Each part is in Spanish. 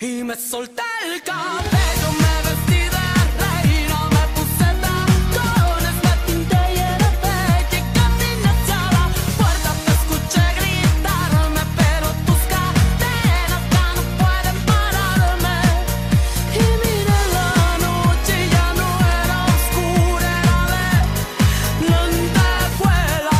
Y me solté el cabello, me vestí de reina, me puse tacones, me pinté y era bella y caminé hacia la puerta. Te escuché gritarme, pero tus cadenas ya no pueden pararme. Y miré la noche y ya no era oscura, era de lentejuelas.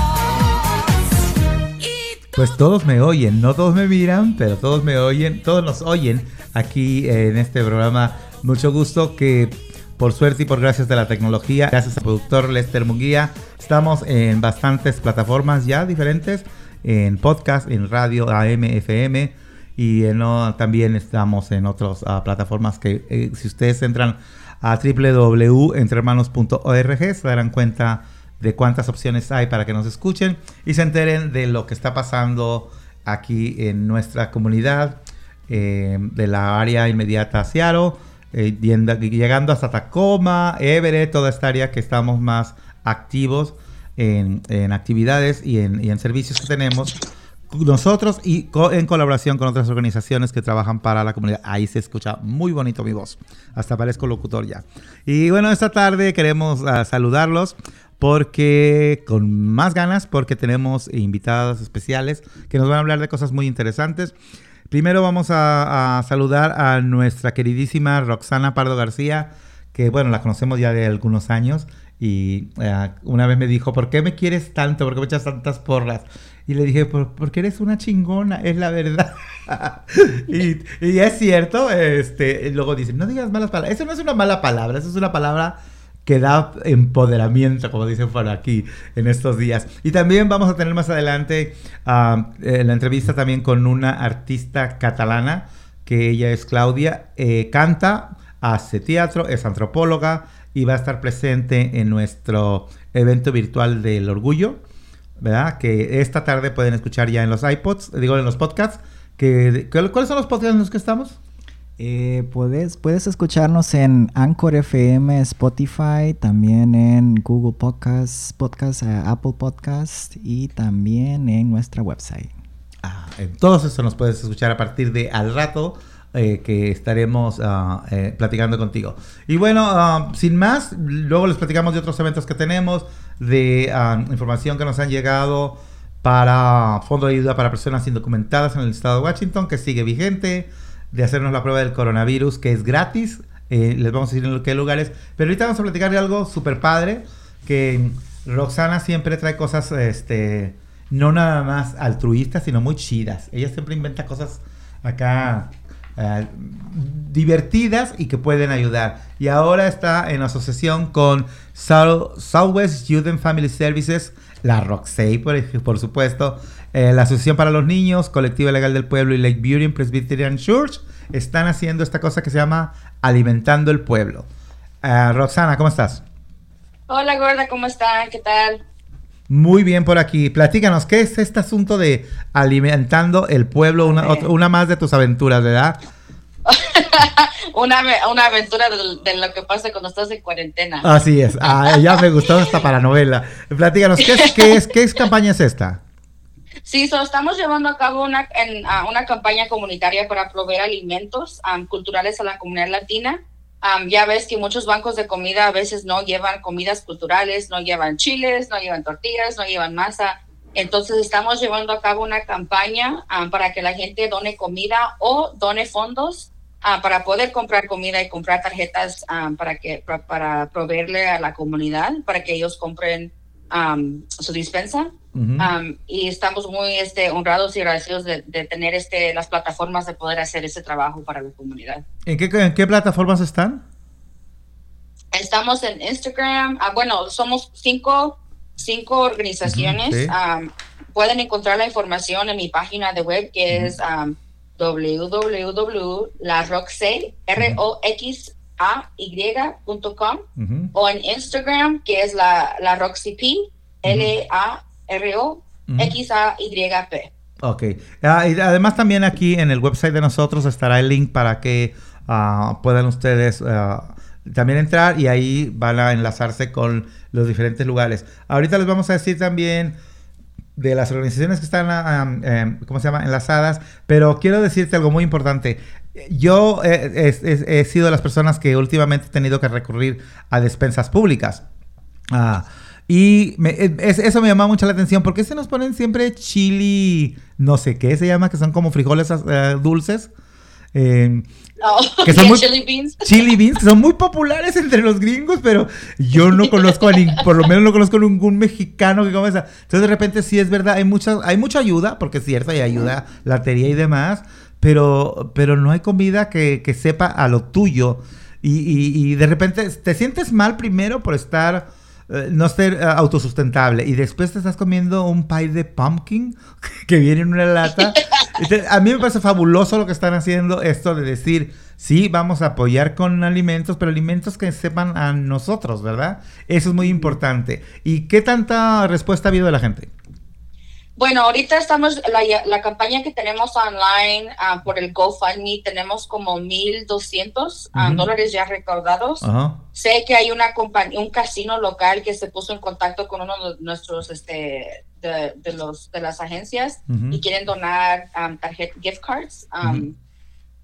Pues todos me oyen, no todos me miran, pero todos me oyen, todos nos oyen aquí en este programa. Mucho gusto que por suerte y por gracias de la tecnología, gracias al productor Lester Munguía, estamos en bastantes plataformas ya diferentes, en podcast, en radio AM, FM y en, oh, también estamos en otras ah, plataformas que eh, si ustedes entran a www.entrehermanos.org se darán cuenta de cuántas opciones hay para que nos escuchen y se enteren de lo que está pasando aquí en nuestra comunidad, eh, de la área inmediata a Seattle, eh, llegando hasta Tacoma, Everett, toda esta área que estamos más activos en, en actividades y en, y en servicios que tenemos nosotros y co- en colaboración con otras organizaciones que trabajan para la comunidad. Ahí se escucha muy bonito mi voz. Hasta parezco locutor ya. Y bueno, esta tarde queremos ah, saludarlos porque con más ganas, porque tenemos invitadas especiales que nos van a hablar de cosas muy interesantes. Primero vamos a, saludar a nuestra queridísima Roxana Pardo García, que bueno, la conocemos ya de algunos años y eh, una vez me dijo, ¿por qué me quieres tanto? ¿Por qué me echas tantas porras? Y le dije, "Por- porque eres una chingona, es la verdad. y, y es cierto, este, luego dicen, no digas malas palabras. Eso no es una mala palabra, eso es una palabra que da empoderamiento, como dicen por aquí en estos días. Y también vamos a tener más adelante eh, la entrevista también con una artista catalana, que ella es Claudia, eh, canta, hace teatro, es antropóloga y va a estar presente en nuestro evento virtual del orgullo, ¿verdad? Que esta tarde pueden escuchar ya en los iPods, digo en los podcasts. Que, ¿Cuáles son los podcasts en los que estamos? Eh, puedes, puedes escucharnos en Anchor FM, Spotify, también en Google Podcasts, Podcast, eh, Apple Podcast y también en nuestra website. Ah, en eso nos puedes escuchar a partir de al rato eh, que estaremos ah, platicando contigo. Y bueno, ah, sin más, luego les platicamos de otros eventos que tenemos, de ah, información que nos han llegado para Fondo de Ayuda para Personas Indocumentadas en el estado de Washington, que sigue vigente, de hacernos la prueba del coronavirus, que es gratis. eh, les vamos a decir en qué lugares. Pero ahorita vamos a platicar de algo súper padre, que Roxana siempre trae cosas, este, no nada más altruistas, sino muy chidas. Ella siempre inventa cosas acá eh, divertidas y que pueden ayudar. Y ahora está en asociación con Sou- Southwest and Family Services, la Roxay, por, por supuesto, eh, la Asociación para los Niños, Colectivo Legal del Pueblo y Lake Beauty Presbyterian Church están haciendo esta cosa que se llama Alimentando el Pueblo. Eh, Roxana, ¿cómo estás? Hola gorda, ¿cómo están? ¿Qué tal? Muy bien por aquí. Platícanos, ¿qué es este asunto de alimentando el pueblo? Una, Ok. otra- una más de tus aventuras, ¿verdad? una, ave- una aventura de, de lo que pasa cuando estás en cuarentena. Así es. Ah, ya me gustó esta paranovela. Platícanos, ¿qué es, qué es, qué es campaña es esta? Sí, so, estamos llevando a cabo una, en, ah, una campaña comunitaria para proveer alimentos am, culturales a la comunidad latina. Am, ya ves que muchos bancos de comida a veces no llevan comidas culturales, no llevan chiles, no llevan tortillas, no llevan masa. Entonces estamos llevando a cabo una campaña am, para que la gente done comida o done fondos ah, para poder comprar comida y comprar tarjetas am, para que para, para proveerle a la comunidad para que ellos compren su dispensa. Um, y estamos muy este, honrados y agradecidos de, de tener este, las plataformas de poder hacer ese trabajo para la comunidad. ¿En, qué, en qué plataformas están? Estamos en Instagram, ah, bueno, somos cinco, cinco organizaciones. Sí. Um, pueden encontrar la información en mi página de web que es um, www.laroxay, R-O-X-A-Y.com Ujú. o en Instagram que es la, la Roxy P, L-A-R-O-X-A-Y-P. Ok. Ah, y además también aquí en el website de nosotros estará el link para que ah, puedan ustedes ah, también entrar y ahí van a enlazarse con los diferentes lugares. Ahorita les vamos a decir también de las organizaciones que están, em, ¿cómo se llama?, enlazadas, pero quiero decirte algo muy importante. Yo eh, es- es- he sido de las personas que últimamente he tenido que recurrir a despensas públicas. Ah, y me- eh, es- eso me llama mucho la atención. porque se nos ponen siempre chili, no sé qué se llama, que son como frijoles eh, dulces? Eh, Oh, Que son muy- chili beans. chili beans, que son muy populares entre los gringos, pero yo no conozco a ningún, por lo menos no conozco a ningún mexicano que come esa. Entonces de repente sí es verdad, hay mucha, hay mucha ayuda, porque es cierto, hay ayuda, latería y demás, pero, pero no hay comida que, que sepa a lo tuyo. Y, y- y de repente te sientes mal primero por estar, eh, no ser eh, autosustentable, y después te estás comiendo un pie de pumpkin que viene en una lata. Entonces, a mí me parece fabuloso lo que están haciendo, esto de decir, sí, vamos a apoyar con alimentos, pero alimentos que sepan a nosotros, ¿verdad? Eso es muy importante. ¿Y qué tanta respuesta ha habido de la gente? Bueno, ahorita estamos, la, la campaña que tenemos online ah, por el GoFundMe, tenemos como 1.200 ah, Ujú. dólares ya recaudados. Sé que hay una compañía, un casino local que se puso en contacto con uno de nuestros, este, de, de los, de las agencias y quieren donar um, tarjet, gift cards. um.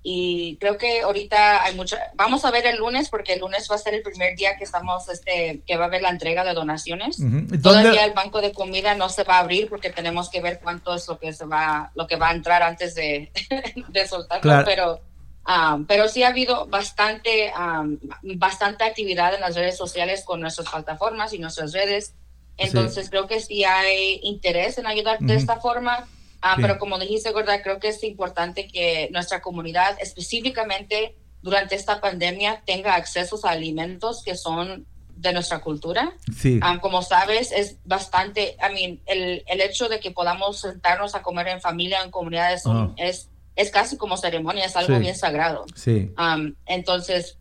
Y creo que ahorita hay mucho, vamos a ver el lunes porque el lunes va a ser el primer día que estamos, este, que va a haber la entrega de donaciones. Ujú. ¿Dónde- Todavía el banco de comida no se va a abrir porque tenemos que ver cuánto es lo que se va, lo que va a entrar antes de, de soltarlo, Claro. pero um, pero sí ha habido bastante um, bastante actividad en las redes sociales con nuestras plataformas y nuestras redes. Entonces creo que sí hay interés en ayudar de Ujú. esta forma. Ah. Pero como dijiste, Gorda, creo que es importante que nuestra comunidad, específicamente durante esta pandemia, tenga accesos a alimentos que son de nuestra cultura. Sí. Um, como sabes, es bastante, I mean, el, el hecho de que podamos sentarnos a comer en familia, en comunidades, Ah. es, es casi como ceremonia, es algo Sí. bien sagrado. Sí. Um, entonces,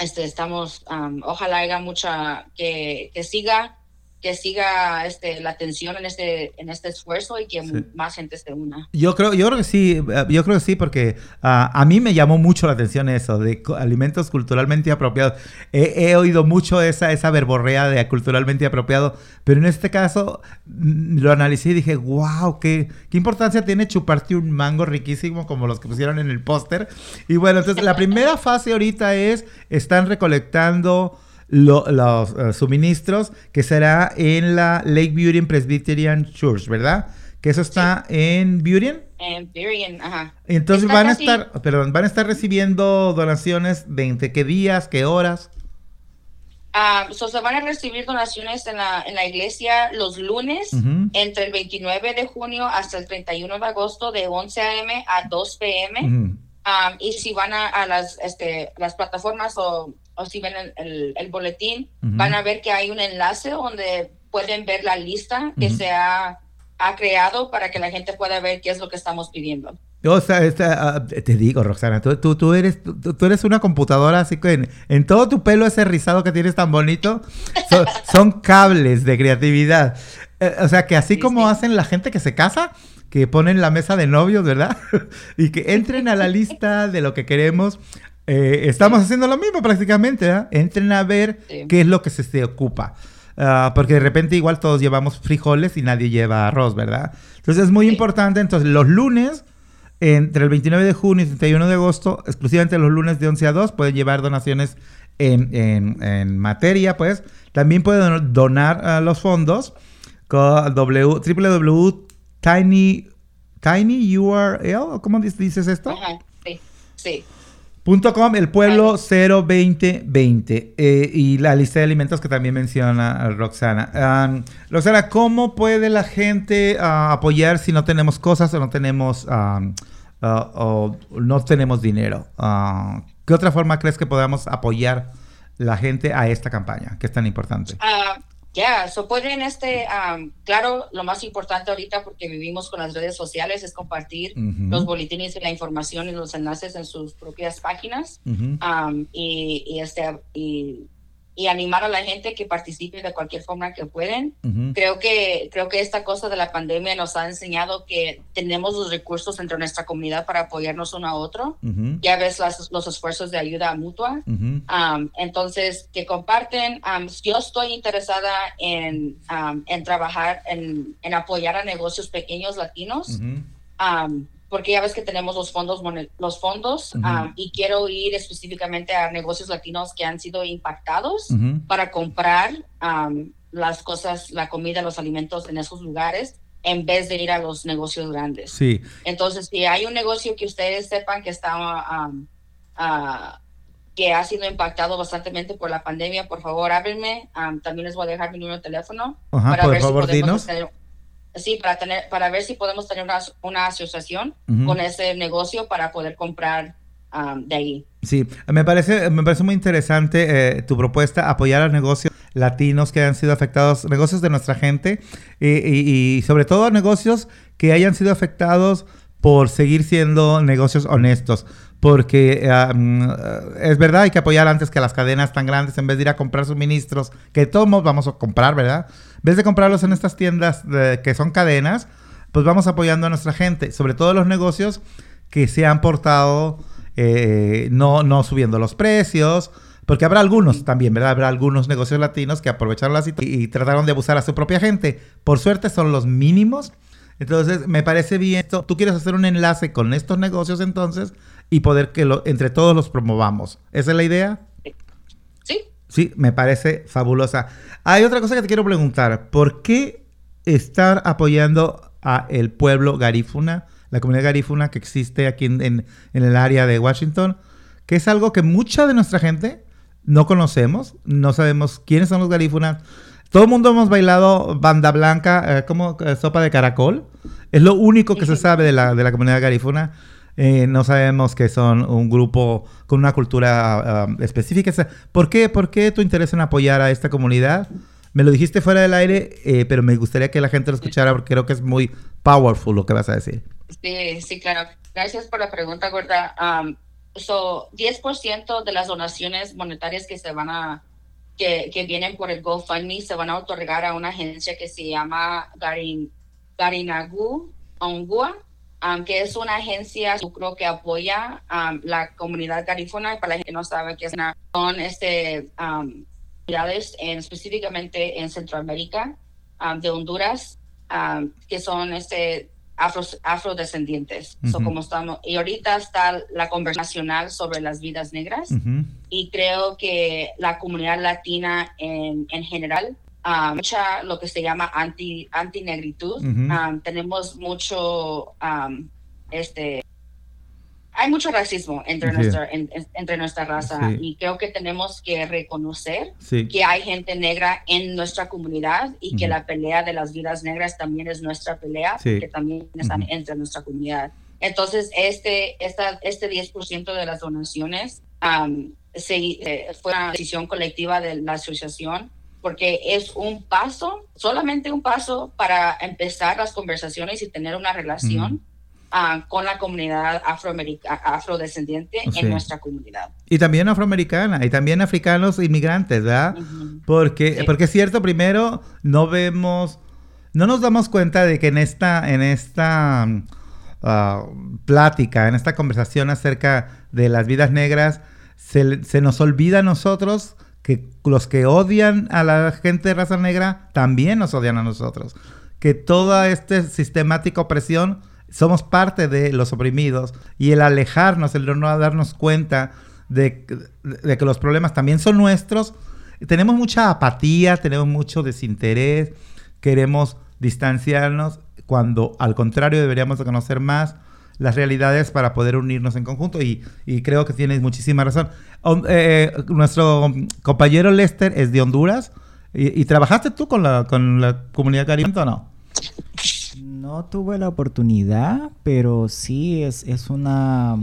este, estamos, um, ojalá haya mucha, que, que siga, que siga este, la atención en este, en este esfuerzo y que Sí. más gente se una. Yo creo, yo creo que sí, eh, yo creo que sí, porque ah, a mí me llamó mucho la atención eso, de alimentos culturalmente apropiados. He, he oído mucho esa, esa verborrea de culturalmente apropiado, pero en este caso mm, lo analicé y dije, wow, qué, qué importancia tiene chuparte un mango riquísimo como los que pusieron en el póster. Y bueno, entonces la primera fase ahorita es, están recolectando lo- los eh, suministros, que será en la Lake Beauty Presbyterian Church, ¿verdad? Que eso está en Beauty. En Berrien, ajá. Entonces Está van a estar, perdón, van a estar recibiendo donaciones de entre qué días, qué horas. Ah, so se van a recibir donaciones en la, en la iglesia los lunes entre el 29 de junio hasta el 31 de agosto de 11 a.m. a 2 p.m. Ujú. Um, y si van a, a las, este, las plataformas o, o si ven el, el- el boletín, Ujú. van a ver que hay un enlace donde pueden ver la lista que Ujú. se ha, ha creado para que la gente pueda ver qué es lo que estamos pidiendo. O sea, esta, ah, te digo, Roxana, tú, tú, tú eres, tú, tú eres una computadora así que en, en todo tu pelo ese rizado que tienes tan bonito, son, son cables de creatividad. Eh, o sea, que así Sí, como sí. hacen la gente que se casa, que ponen la mesa de novios, ¿verdad? y que entren a la lista de lo que queremos. Eh, estamos haciendo lo mismo prácticamente, ¿verdad? Entren a ver Sí. qué es lo que se, se ocupa. Ah, porque de repente igual todos llevamos frijoles y nadie lleva arroz, ¿verdad? Entonces es muy Sí. importante. Entonces los lunes, entre el 29 de junio y 31 de agosto, exclusivamente los lunes de 11 a 2, pueden llevar donaciones en, en- en materia, pues. También pueden donar a los fondos con w, www.tiny tiny URL, ¿o ¿cómo dices esto? Ajá, sí, sí. .com, el pueblo 02020 eh, y la lista de alimentos que también menciona Roxana. Am, Roxana, ¿cómo puede la gente ah, apoyar si no tenemos cosas o no tenemos am, ah, o no tenemos dinero? Ah, ¿Qué otra forma crees que podamos apoyar la gente a esta campaña que es tan importante? Ya, so pueden, este, um, claro, lo más importante ahorita porque vivimos con las redes sociales es compartir los boletines y la información y los enlaces en sus propias páginas. Um, y, y, este, y, y animar a la gente que participe de cualquier forma que pueden. Ujú. Creo que, creo que esta cosa de la pandemia nos ha enseñado que tenemos los recursos entre nuestra comunidad para apoyarnos uno a otro. Ujú. Ya ves las- los esfuerzos de ayuda mutua. Ujú. Um, entonces, que comparten. Um, yo estoy interesada en, um, en trabajar, en, en apoyar a negocios pequeños latinos. Um, porque ya ves que tenemos los fondos, los fondos um, y quiero ir específicamente a negocios latinos que han sido impactados para comprar um, las cosas, la comida, los alimentos en esos lugares en vez de ir a los negocios grandes. Sí, Entonces, si hay un negocio que ustedes sepan que está um, ah, que ha sido impactado bastante por la pandemia, por favor, háblenme. Um, también les voy a dejar mi número de teléfono Ajá, por favor, podemos dinos. tener- sí, para tener, para ver si podemos tener una, una asociación con ese negocio para poder comprar um, de ahí. Sí, me parece, me parece muy interesante eh, tu propuesta, apoyar a negocios latinos que han sido afectados, negocios de nuestra gente y, y- y sobre todo negocios que hayan sido afectados por seguir siendo negocios honestos. Porque mm, es verdad, hay que apoyar antes que las cadenas tan grandes en vez de ir a comprar suministros, que todos vamos a comprar, ¿verdad? En vez de comprarlos en estas tiendas de- que son cadenas, pues vamos apoyando a nuestra gente, sobre todo los negocios que se han portado eh, no, no subiendo los precios, porque habrá algunos también, ¿verdad? Habrá algunos negocios latinos que aprovecharon la situación y, y trataron de abusar a su propia gente. Por suerte son los mínimos. Entonces, me parece bien esto. Tú quieres hacer un enlace con estos negocios entonces y poder que lo, entre todos los promovamos. ¿Esa es la idea? Sí, Sí, me parece fabulosa. Hay otra cosa que te quiero preguntar. ¿Por qué estar apoyando a el pueblo garífuna, la comunidad garífuna que existe aquí en, en- en el área de Washington? Que es algo que mucha de nuestra gente no conocemos, no sabemos quiénes son los garífunas. Todo el mundo hemos bailado banda blanca, eh, como eh, sopa de caracol. Es lo único que se sabe de la, de la comunidad garífuna. Eh, no sabemos que son un grupo con una cultura ah, específica. ¿Por qué, ¿Por qué tu interés en apoyar a esta comunidad? Me lo dijiste fuera del aire, eh, pero me gustaría que la gente lo escuchara porque creo que es muy powerful lo que vas a decir. sí, sí, claro. Gracias por la pregunta, Gorda. Um, so, 10% de las donaciones monetarias que se van a que, que vienen por el GoFundMe se van a otorgar a una agencia que se llama Garin, Garinagu Ongua, um, que es una agencia yo creo que apoya um, la comunidad garífuna. Para la gente que no sabe qué es una, son este, um, comunidades en, específicamente en Centroamérica, de Honduras, um, que son este, afro, afrodescendientes. So, Ujú. como estamos, y ahorita está la conversación nacional sobre las vidas negras y creo que la comunidad latina en, en general, ah, mucha lo que se llama anti antinegritud, Ujú. ah, tenemos mucho, este, hay mucho racismo entre, Sí. nuestra, en- en- entre nuestra raza Sí. y creo que tenemos que reconocer Sí. que hay gente negra en nuestra comunidad y que la pelea de las vidas negras también es nuestra pelea, porque también están entre nuestra comunidad. Entonces, este, esta, este 10% de las donaciones se, eh, fue una decisión colectiva de la asociación porque es un paso, solamente un paso para empezar las conversaciones y tener una relación ah, con la comunidad afrodescendiente Sí. en nuestra comunidad. Y también afroamericana, y también africanos inmigrantes, ¿verdad? Porque, Sí. porque es cierto, primero no vemos, no nos damos cuenta de que en esta, en esta ah, plática, en esta conversación acerca de las vidas negras, se, se nos olvida a nosotros que los que odian a la gente de raza negra también nos odian a nosotros. Que toda esta sistemática opresión somos parte de los oprimidos y el alejarnos, el no darnos cuenta de, que los problemas también son nuestros. Tenemos mucha apatía, tenemos mucho desinterés, queremos distanciarnos cuando al contrario deberíamos de conocer más las realidades para poder unirnos en conjunto y, creo que tienes muchísima razón. Um, eh, nuestro compañero Lester es de Honduras y, trabajaste tú con la, con la comunidad caribeña o no? No tuve la oportunidad, pero sí es, es una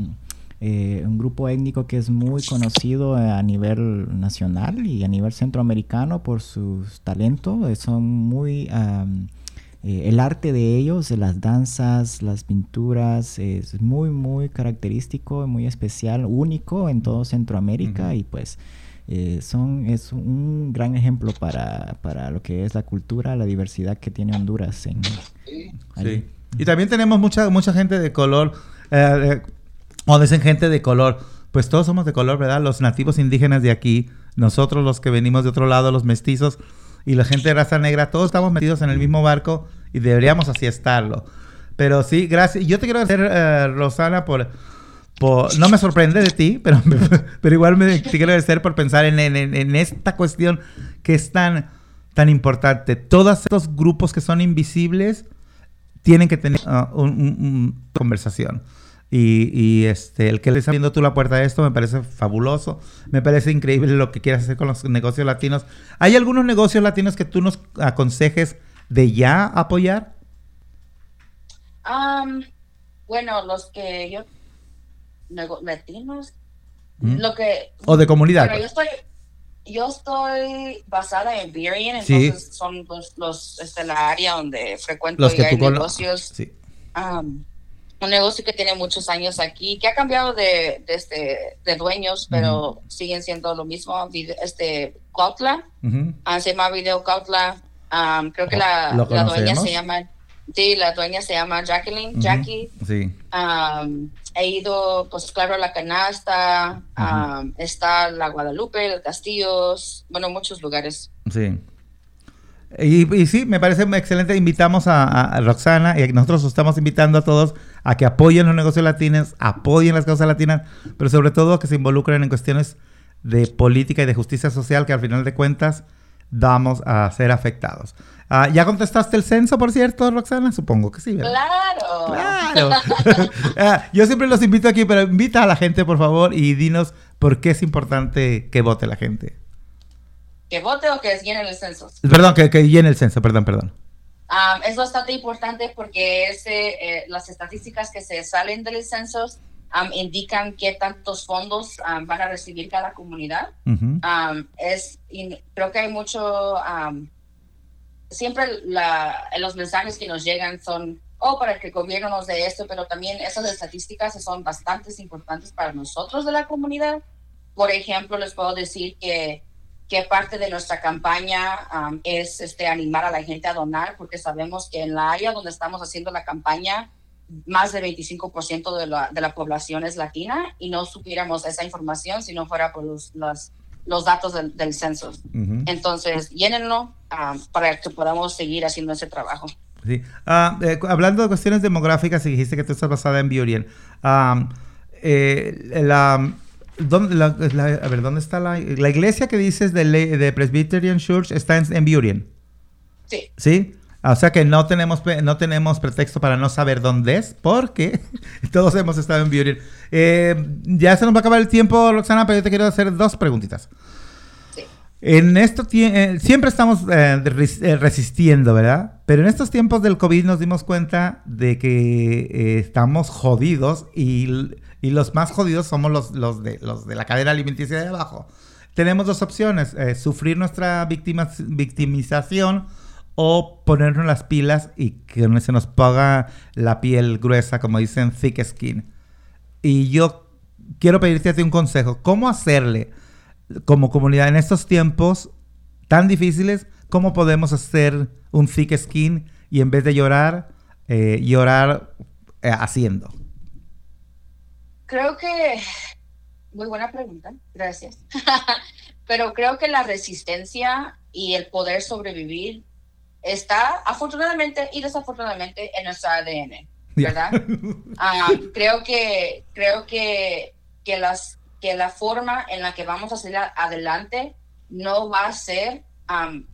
eh, un grupo étnico que es muy conocido a nivel nacional y a nivel centroamericano por sus talentos. Eh, Son muy eh, el arte de ellos, de las danzas, las pinturas, es muy muy característico, muy especial, único en todo Centroamérica y pues eh, son es un gran ejemplo para, para lo que es la cultura, la diversidad que tiene Honduras en, allí. Sí. Y también tenemos mucha, mucha gente de color, eh, eh, o dicen gente de color, pues todos somos de color, ¿verdad? Los nativos indígenas de aquí, nosotros los que venimos de otro lado, los mestizos y la gente de raza negra, todos estamos metidos en el mismo barco y deberíamos así estarlo. Pero sí, gracias. Yo te quiero agradecer, eh, Rosana, por, por... No me sorprende de ti, pero, pero igual me, te quiero agradecer por pensar en, en- en- esta cuestión que es tan, tan importante. Todos estos grupos que son invisibles tienen que tener ah, un- un- un- conversación. Y, y, este, el que le está abriendo tú la puerta a esto me parece fabuloso. Me parece increíble lo que quieras hacer con los negocios latinos. ¿Hay algunos negocios latinos que tú nos aconsejes de ya apoyar? Am, bueno, los que yo, latinos, ¿Mm? lo que, O de comunidad. bueno, yo estoy, yo estoy basada en Burien, Sí. entonces son los, los, este, la área donde frecuento los y que hay tú negocios. Sí. Un negocio que tiene muchos años aquí, que ha cambiado de, de, este, de dueños, pero siguen siendo lo mismo. Este, Cuautla, Ujú. ah, se llama Video Cuautla. am, creo que la, ¿lo la dueña se llama, sí, la dueña se llama Jacqueline. Jackie. Sí. Am, he ido, pues claro, a la canasta, está la Guadalupe, los Castillos, bueno, muchos lugares. Sí. Y, y sí, me parece excelente. Invitamos a, a Roxana y nosotros estamos invitando a todos a que apoyen los negocios latinos, apoyen las causas latinas, pero sobre todo que se involucren en cuestiones de política y de justicia social que al final de cuentas vamos a ser afectados. Ah, ¿Ya contestaste el censo, por cierto, Roxana? Supongo que sí, ¿verdad? Claro. Claro. Ah, Yo siempre los invito aquí, pero invita a la gente, por favor, y dinos por qué es importante que vote la gente. Que vote o que llenen el censo. Perdón, que, que llene el censo, perdón, perdón. Um, es bastante importante porque ese, eh, las estadísticas que se salen del censo um, indican qué tantos fondos um, van a recibir cada comunidad. Ujú. Um, es, creo que hay mucho, siempre la, los mensajes que nos llegan son, oh, para que el gobierno nos dé esto, pero también esas estadísticas son bastante importantes para nosotros de la comunidad. Por ejemplo, les puedo decir que, que parte de nuestra campaña um, es este, animar a la gente a donar, porque sabemos que en la área donde estamos haciendo la campaña, más del 25% de la, de la población es latina y no supiéramos esa información si no fuera por los, los, los datos del, del censo. Ujú. Entonces, llénenlo um, para que podamos seguir haciendo ese trabajo. Sí. Ah, eh, hablando de cuestiones demográficas, dijiste que tú estás basada en Biorien. ah, eh, la, ¿dónde, la- la- a ver, ¿dónde está la, la iglesia que dices de, de Presbyterian Church? Está en, en Burien, Sí, ¿sí? Ah, O sea que no tenemos, no tenemos pretexto para no saber dónde es, porque todos hemos estado en Burien. Eh, ya se nos va a acabar el tiempo, Roxana, pero yo te quiero hacer dos preguntitas. sí. En esto eh, siempre estamos eh, res- eh, resistiendo, ¿verdad? Pero en estos tiempos del COVID nos dimos cuenta de que estamos jodidos y, y los más jodidos somos los, de, la cadena alimenticia de abajo. Tenemos dos opciones, eh, sufrir nuestra víctima- victimización o ponernos las pilas y que se nos ponga la piel gruesa, como dicen, thick skin. Y yo quiero pedirte un consejo. ¿Cómo hacerle como comunidad en estos tiempos tan difíciles? ¿Cómo podemos hacer un thick skin y en vez de llorar, eh, llorar eh, haciendo? Creo que, muy buena pregunta, gracias. Pero creo que la resistencia y el poder sobrevivir está afortunadamente y desafortunadamente en nuestro ADN, ¿verdad? Ah, creo que, creo que, que, las, que la forma en la que vamos a salir adelante no va a ser am,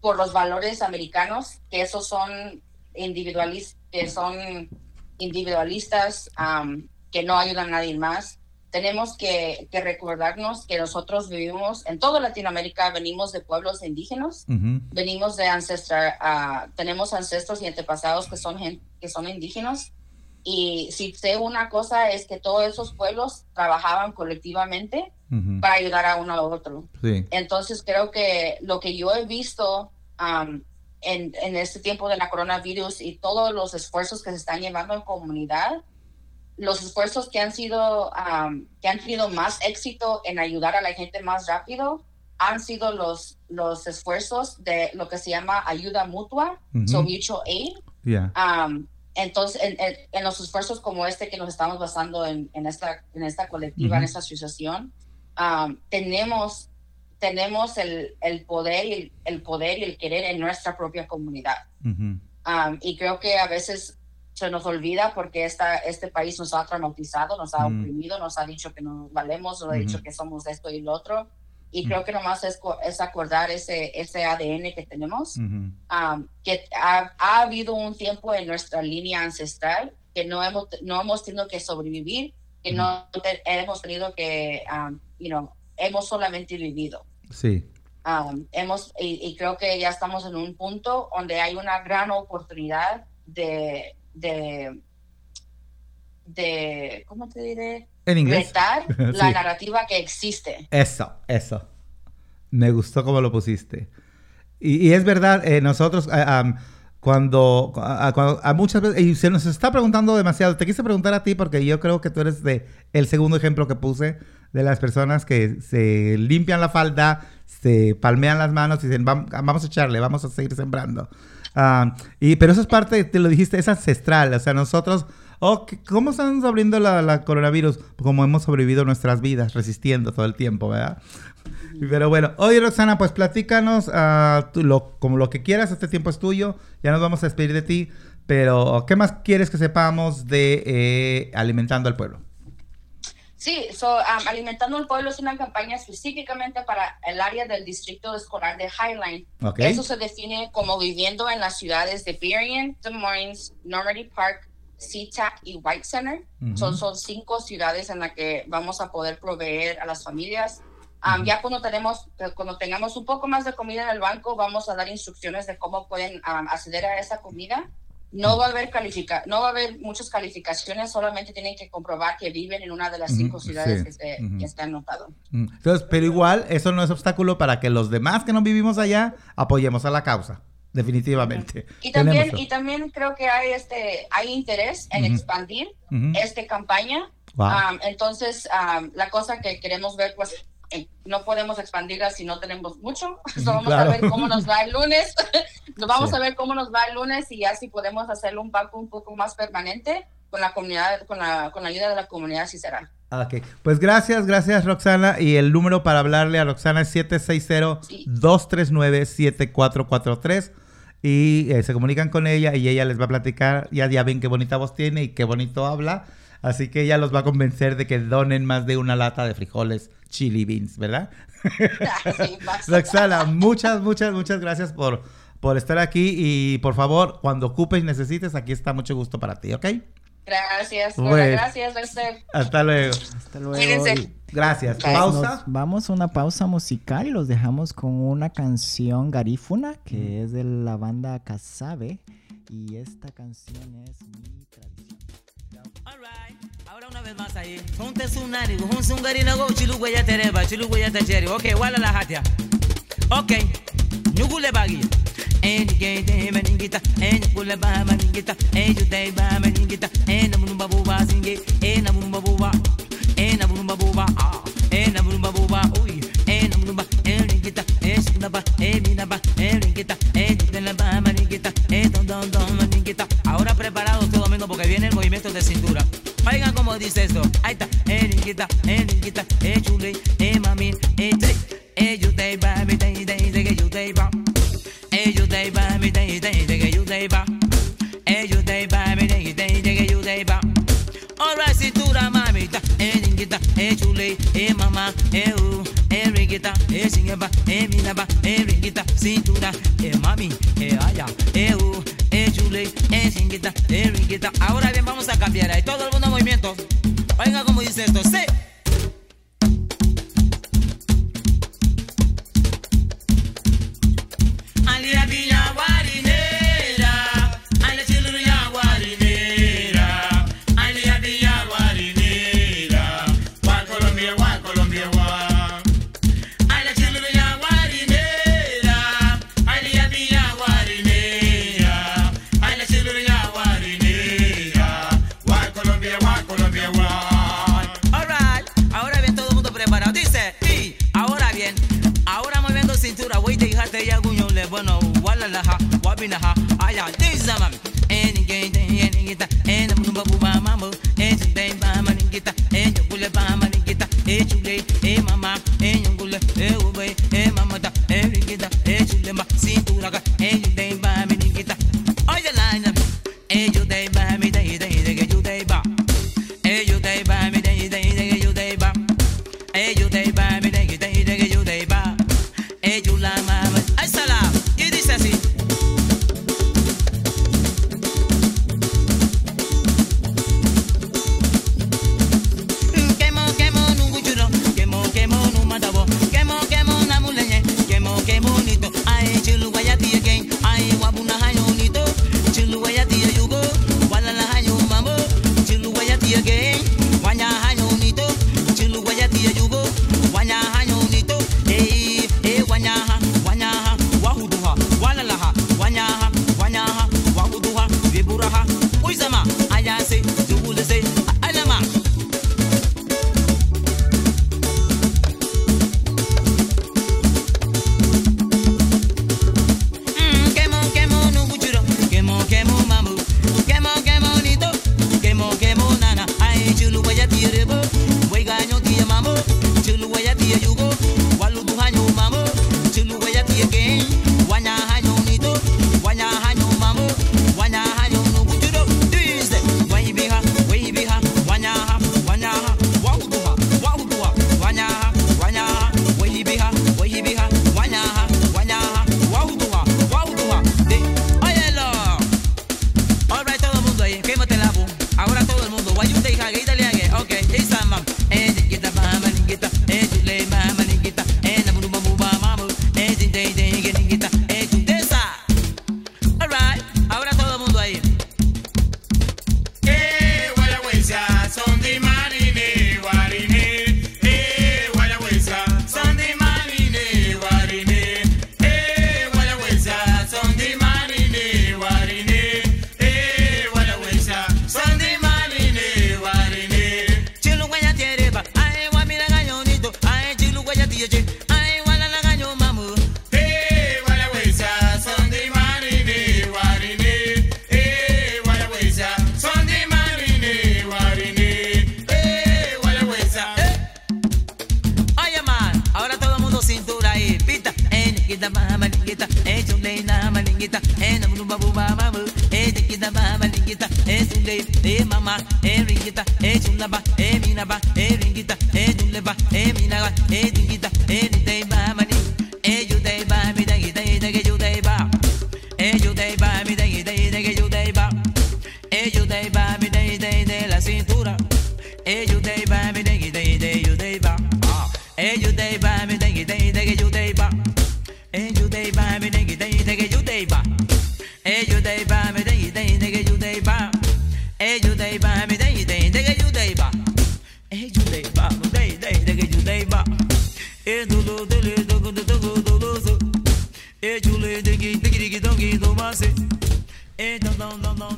por los valores americanos, que esos son individualistas, que son individualistas, que no ayudan a nadie más. Tenemos que, que recordarnos que nosotros vivimos en toda Latinoamérica, venimos de pueblos indígenas, Ujú, venimos de ancestrar, ah, tenemos ancestros y antepasados que son, que son indígenas. Y si sé una cosa es que todos esos pueblos trabajaban colectivamente ujú. para ayudar a uno al otro. Sí. Entonces creo que lo que yo he visto am, en, en este tiempo de la coronavirus y todos los esfuerzos que se están llevando en comunidad, los esfuerzos que han sido, que han tenido más éxito en ayudar a la gente más rápido, han sido los, los esfuerzos de lo que se llama ayuda mutua, so mutual aid. Ya. Um, entonces, en, en- en los esfuerzos como este que nos estamos basando en, en esta, en esta colectiva, en esta asociación, um, tenemos, tenemos el, el poder y el, el poder y el querer en nuestra propia comunidad. Ujú. Um, y creo que a veces se nos olvida porque esta, este país nos ha traumatizado, nos ha Mm. oprimido, nos ha dicho que no valemos, nos ha dicho que somos esto y lo otro. Y Mm. creo que nomás es, es acordar ese, ese ADN que tenemos, Ujú. um, que ha, ha habido un tiempo en nuestra línea ancestral que no hemos, no hemos tenido que sobrevivir, que no te- hemos tenido que, um, you know, hemos solamente vivido. Sí. Um, hemos, y, y creo que ya estamos en un punto donde hay una gran oportunidad de, de, de ¿cómo te diré? En inglés. Retar la Sí. narrativa que existe. Eso, eso. Me gustó como lo pusiste. Y, y es verdad, eh, nosotros am, cuando, a, cuando- a muchas veces, y se nos está preguntando demasiado, te quise preguntar a ti porque yo creo que tú eres de el segundo ejemplo que puse de las personas que se limpian la falda, se palmean las manos y dicen, "Vam- vamos a echarle, vamos a seguir sembrando. Ah, y, pero eso es parte, te lo dijiste, es ancestral. O sea, nosotros, oh, ¿qué- ¿cómo estamos abriendo la, coronavirus? Como hemos sobrevivido nuestras vidas, resistiendo todo el tiempo, ¿verdad? Pero bueno, oye Roxana, pues platícanos ah, como lo que quieras, este tiempo es tuyo, ya nos vamos a despedir de ti, pero ¿qué más quieres que sepamos de eh, Alimentando al Pueblo? Sí, so, um, Alimentando el Pueblo es una campaña específicamente para el área del distrito escolar de Highline. Ok. Eso se define como viviendo en las ciudades de Berrien, Des Moines, Normandy Park, SeaTac y White Center. Ujú. son, son cinco ciudades en las que vamos a poder proveer a las familias. Um. Ya cuando, tenemos, cuando tengamos un poco más de comida en el banco, vamos a dar instrucciones de cómo pueden um, acceder a esa comida. No va a haber califica no va a haber muchas calificaciones, solamente tienen que comprobar que viven en una de las cinco ciudades sí, que, se, ujú. que está anotado. Entonces, pero igual, eso no es obstáculo para que los demás que no vivimos allá apoyemos a la causa, definitivamente. Y también, Tenemos y también creo que hay, este, hay interés en expandir esta campaña. Wow. Um, entonces, um, la cosa que queremos ver, pues, no podemos expandirla si no tenemos mucho. So, vamos claro. a ver cómo nos va el lunes. nos vamos Sí. a ver cómo nos va el lunes y ya si podemos hacerlo un poco, un poco más permanente con la comunidad, con la, con la ayuda de la comunidad, si será. Ok, pues gracias, gracias Roxana. Y el número para hablarle a Roxana es 760-239-7443. Y eh, se comunican con ella y ella les va a platicar. Ya, ya ven qué bonita voz tiene y qué bonito habla. Así que ella los va a convencer de que donen más de una lata de frijoles chili beans, ¿verdad? Sí. Roxana, muchas, muchas, muchas gracias por, por estar aquí. Y por favor, cuando ocupes y necesites, aquí está mucho gusto para ti, ¿ok? Gracias. Bueno. Bueno, gracias. Hasta luego. Hasta luego. Cuídense. Gracias. Bye. Pausa. Nos vamos a una pausa musical y los dejamos con una canción garífuna que es de la banda Casabe y esta canción es mi tradición. Alright, ahora una vez más ahí. Junte sunari, hun sungari na go chilugo ya tereba, chilugo ya tacheri. Okay, wala la hatia. Okay, nyugule bagi. En gay de maningita, en nyugule ba maningita, en juday ba maningita, en namumba buba singe, en namumba buba, en namumba buba, ah, en namumba buba, uy, en namumba, en ringita, en shunaba, en minaba, en ringita, en judela ba maningita, en don don don maningita. Ahora preparados todo menos porque viene el movimiento de cintura. Oigan cómo dice esto. Ahí está. Eh, ringuita, eh, ringuita, eh, chule, eh, mami, eh, te. Eh, you day, ba, mi day, day, day, you day, ba. Eh, you day, ba, mi day, day, day, you day, ba. Eh, you day, ba, mi day, day, day, you day, ba. Alright, cintura, mamita, eh, ringuita, eh, chule, eh, mamá, eh, uh, eh, ringuita, eh, singeba, eh, minaba, eh, ringuita, cintura, eh, mami, eh, allá, eh, uh, Ahora bien, vamos a cambiar ahí todo el mundo en movimiento. Oiga cómo dice esto, sí. I am.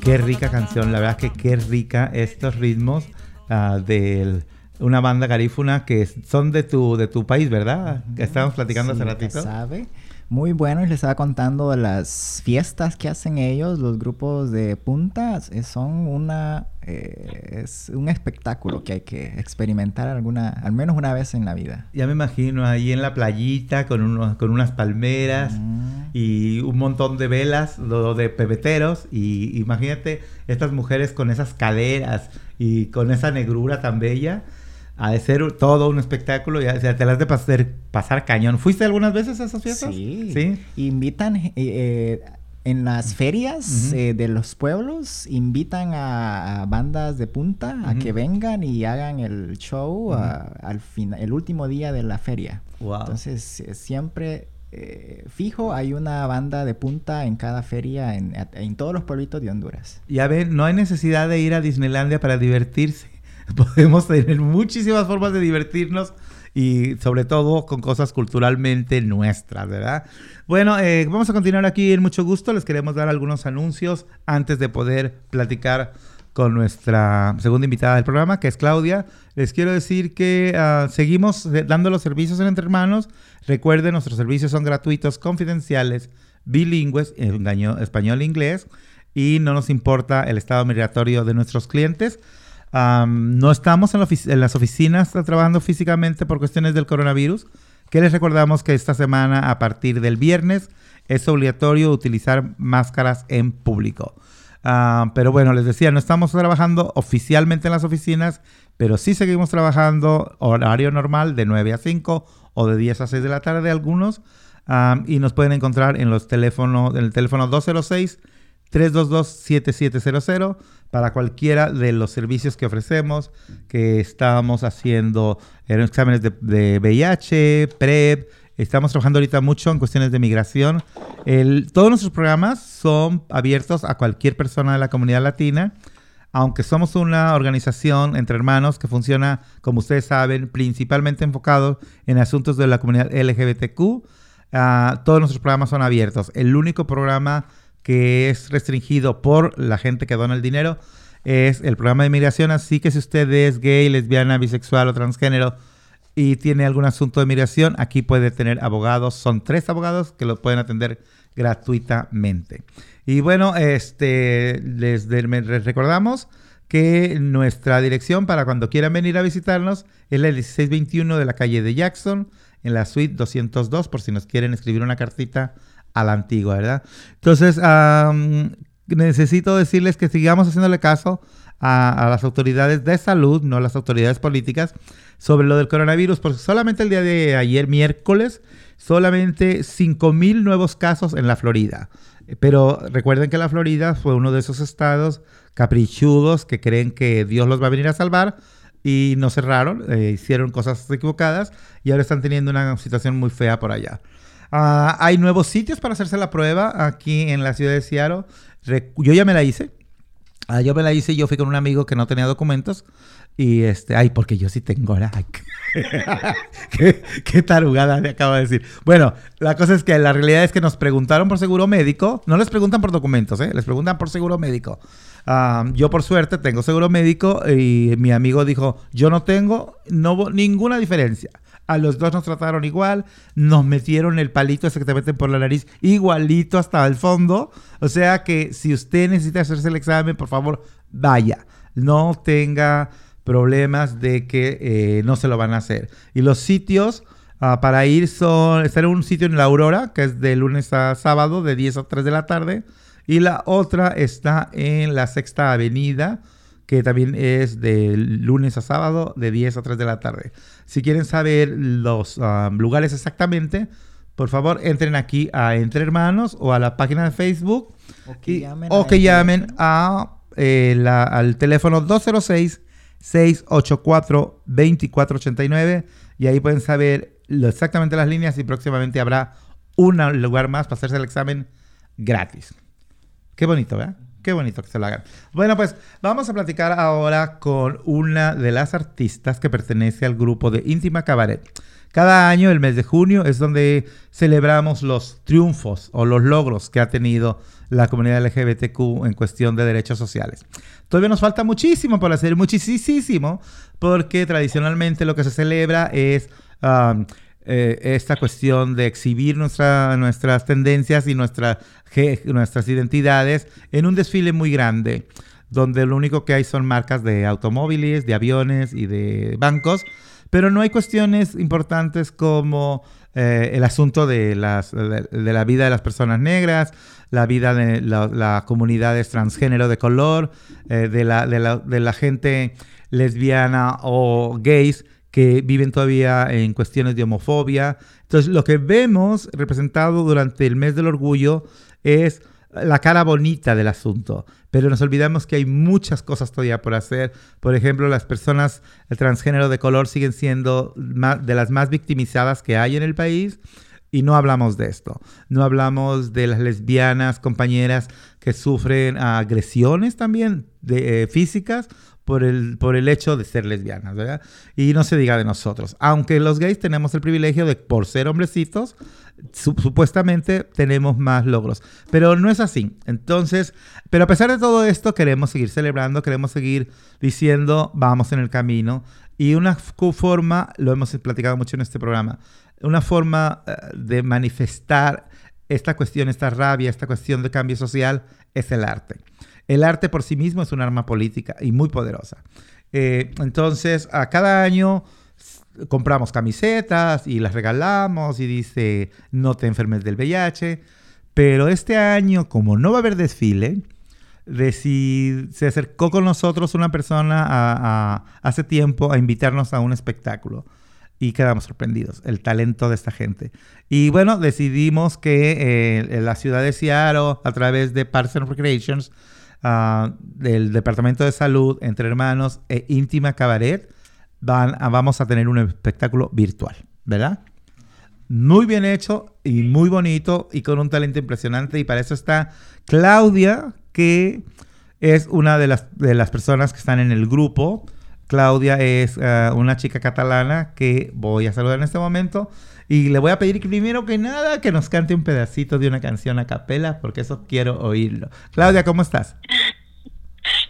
Qué rica canción, la verdad que qué rica estos ritmos ah, de una banda garífuna que son de tu de tu país, ¿verdad? Que estábamos platicando Sí, hace ratito. Muy bueno, y les estaba contando de las fiestas que hacen ellos, los grupos de puntas, eh, son una eh, es un espectáculo que hay que experimentar alguna, al menos una vez en la vida. Ya me imagino ahí en la playita con unos, con unas palmeras Mm. y un montón de velas, lo de pebeteros y imagínate estas mujeres con esas caderas y con esa negrura tan bella. Ha de ser todo un espectáculo, sea, te las de pasar, pasar cañón. ¿Fuiste algunas veces a esas fiestas? Sí. ¿Sí? Invitan eh, eh, en las ferias eh, de los pueblos, invitan a, a bandas de punta a que vengan y hagan el show al final, el último día de la feria. Wow. Entonces eh, siempre fijo hay una banda de punta en cada feria en, en todos los pueblitos de Honduras. Ya ven, no hay necesidad de ir a Disneylandia para divertirse. Podemos tener muchísimas formas de divertirnos y sobre todo con cosas culturalmente nuestras, ¿verdad? Bueno, eh, vamos a continuar aquí en mucho gusto. Les queremos dar algunos anuncios antes de poder platicar con nuestra segunda invitada del programa, que es Claudia. Les quiero decir que ah, seguimos dando los servicios en Entre Hermanos. Recuerden, nuestros servicios son gratuitos, confidenciales, bilingües, en español e inglés, y no nos importa el estado migratorio de nuestros clientes. No estamos en, las oficinas trabajando físicamente por cuestiones del coronavirus, que les recordamos que esta semana, a partir del viernes, es obligatorio utilizar máscaras en público. Ah, pero bueno, les decía, no estamos trabajando oficialmente en las oficinas, pero sí seguimos trabajando horario normal de 9 a 5 o de 10 a 6 de la tarde algunos. Y nos pueden encontrar en los teléfonos, en el teléfono 206 322-7700 para cualquiera de los servicios que ofrecemos, que estamos haciendo eh, exámenes de, de VIH, PrEP, estamos trabajando ahorita mucho en cuestiones de migración. El- todos nuestros programas son abiertos a cualquier persona de la comunidad latina, aunque somos una organización entre hermanos que funciona, como ustedes saben, principalmente enfocado en asuntos de la comunidad LGBTQ. Ah, todos nuestros programas son abiertos. El único programa que es restringido por la gente que dona el dinero es el programa de migración. Así que si usted es gay, lesbiana, bisexual o transgénero y tiene algún asunto de migración, aquí puede tener abogados. Son tres abogados que lo pueden atender gratuitamente. Y bueno, este, les, recordamos que nuestra dirección para cuando quieran venir a visitarnos es la 1621 de la calle de Jackson, en la suite 202, por si nos quieren escribir una cartita a la antigua, ¿verdad? Entonces, necesito decirles que sigamos haciéndole caso a, a las autoridades de salud, no a las autoridades políticas, sobre lo del coronavirus, porque solamente el día de ayer, miércoles, solamente 5.000 nuevos casos en la Florida. Pero recuerden que la Florida fue uno de esos estados caprichudos que creen que Dios los va a venir a salvar y no cerraron, eh, hicieron cosas equivocadas y ahora están teniendo una situación muy fea por allá. Ah, hay nuevos sitios para hacerse la prueba aquí en la ciudad de Seattle. Yo ya me la hice. Ah, yo me la hice y yo fui con un amigo que no tenía documentos. Y este, ay, porque yo sí tengo. Ay, qué, qué tarugada me acabo de decir. Bueno, la cosa es que la realidad es que nos preguntaron por seguro médico. No les preguntan por documentos, ¿eh? Les preguntan por seguro médico. Ah, yo por suerte tengo seguro médico y mi amigo dijo, yo no tengo no, ninguna diferencia. A los dos nos trataron igual, nos metieron el palito ese que te meten por la nariz igualito hasta el fondo. O sea que si usted necesita hacerse el examen, por favor, vaya. No tenga problemas de que eh, no se lo van a hacer. Y los sitios ah, para ir son, estar en un sitio en la Aurora, que es de lunes a sábado, de 10 a 3 de la tarde. Y la otra está en la Sexta Avenida, que también es de lunes a sábado, de 10 a 3 de la tarde. Si quieren saber los ah, lugares exactamente, por favor entren aquí a Entre Hermanos o a la página de Facebook O que y- llamen o a que llamen a, eh, la- al teléfono 206-684-2489 y ahí pueden saber lo- exactamente las líneas y próximamente habrá un lugar más para hacerse el examen gratis. Qué bonito, ¿verdad? Qué bonito que se lo hagan. Bueno, pues vamos a platicar ahora con una de las artistas que pertenece al grupo de Íntima Cabaret. Cada año, el mes de junio, es donde celebramos los triunfos o los logros que ha tenido la comunidad LGBTQ en cuestión de derechos sociales. Todavía nos falta muchísimo por hacer, muchísimo, porque tradicionalmente lo que se celebra es um, eh, esta cuestión de exhibir nuestra- nuestras tendencias y nuestras identidades en un desfile muy grande, donde lo único que hay son marcas de automóviles, de aviones y de bancos, pero no hay cuestiones importantes como eh, el asunto de, las, de, la vida de las personas negras, la vida de la, la comunidades transgénero de color, eh, de, la, de, la, de la gente lesbiana o gays que viven todavía en cuestiones de homofobia. Entonces, lo que vemos representado durante el mes del orgullo es la cara bonita del asunto, pero nos olvidamos que hay muchas cosas todavía por hacer. Por ejemplo, las personas transgénero de color siguen siendo de las más victimizadas que hay en el país y no hablamos de esto. No hablamos de las lesbianas, compañeras que sufren agresiones también de, eh, físicas por el, por el hecho de ser lesbianas, ¿verdad? Y no se diga de nosotros. Aunque los gays tenemos el privilegio de, por ser hombrecitos, su- supuestamente tenemos más logros. Pero no es así. Entonces, pero a pesar de todo esto, queremos seguir celebrando, queremos seguir diciendo, vamos en el camino. Y una forma, lo hemos platicado mucho en este programa, una forma eh, de manifestar esta cuestión, esta rabia, esta cuestión de cambio social, es el arte. El arte por sí mismo es un arma política y muy poderosa. Eh, entonces, a cada año compramos camisetas y las regalamos y dice, no te enfermes del VIH. Pero este año, como no va a haber desfile, de si se acercó con nosotros una persona a- a- hace tiempo a invitarnos a un espectáculo y quedamos sorprendidos, el talento de esta gente. Y bueno, decidimos que eh, en la ciudad de Seattle, a través de Parks and Recreations, ah, del Departamento de Salud, Entre Hermanos e Íntima Cabaret, van vamos a tener un espectáculo virtual, ¿verdad? Muy bien hecho y muy bonito y con un talento impresionante. Y para eso está Claudia, que es una de las, de las personas que están en el grupo. Claudia es ah, una chica catalana que voy a saludar en este momento. Y le voy a pedir primero que nada que nos cante un pedacito de una canción a capela, porque eso quiero oírlo. Claudia, ¿cómo estás?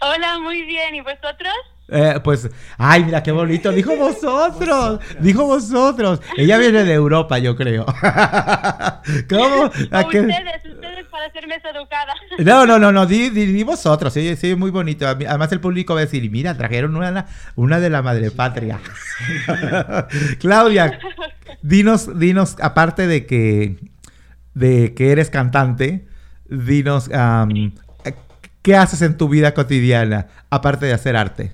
Hola, muy bien. ¿Y vosotros? Eh, pues, ay, mira qué bonito. Dijo vosotros. Dijo vosotros. Ella viene de Europa, yo creo. ¿Cómo? Ustedes, ustedes para ser educada. No, no, no, no, di, di- di vosotros. Sí, sí, muy bonito. Además, el público va a decir: Mira, trajeron una, una de la madre patria. Claudia, dinos, dinos, aparte de que, de que eres cantante, dinos, am, ¿qué haces en tu vida cotidiana, aparte de hacer arte?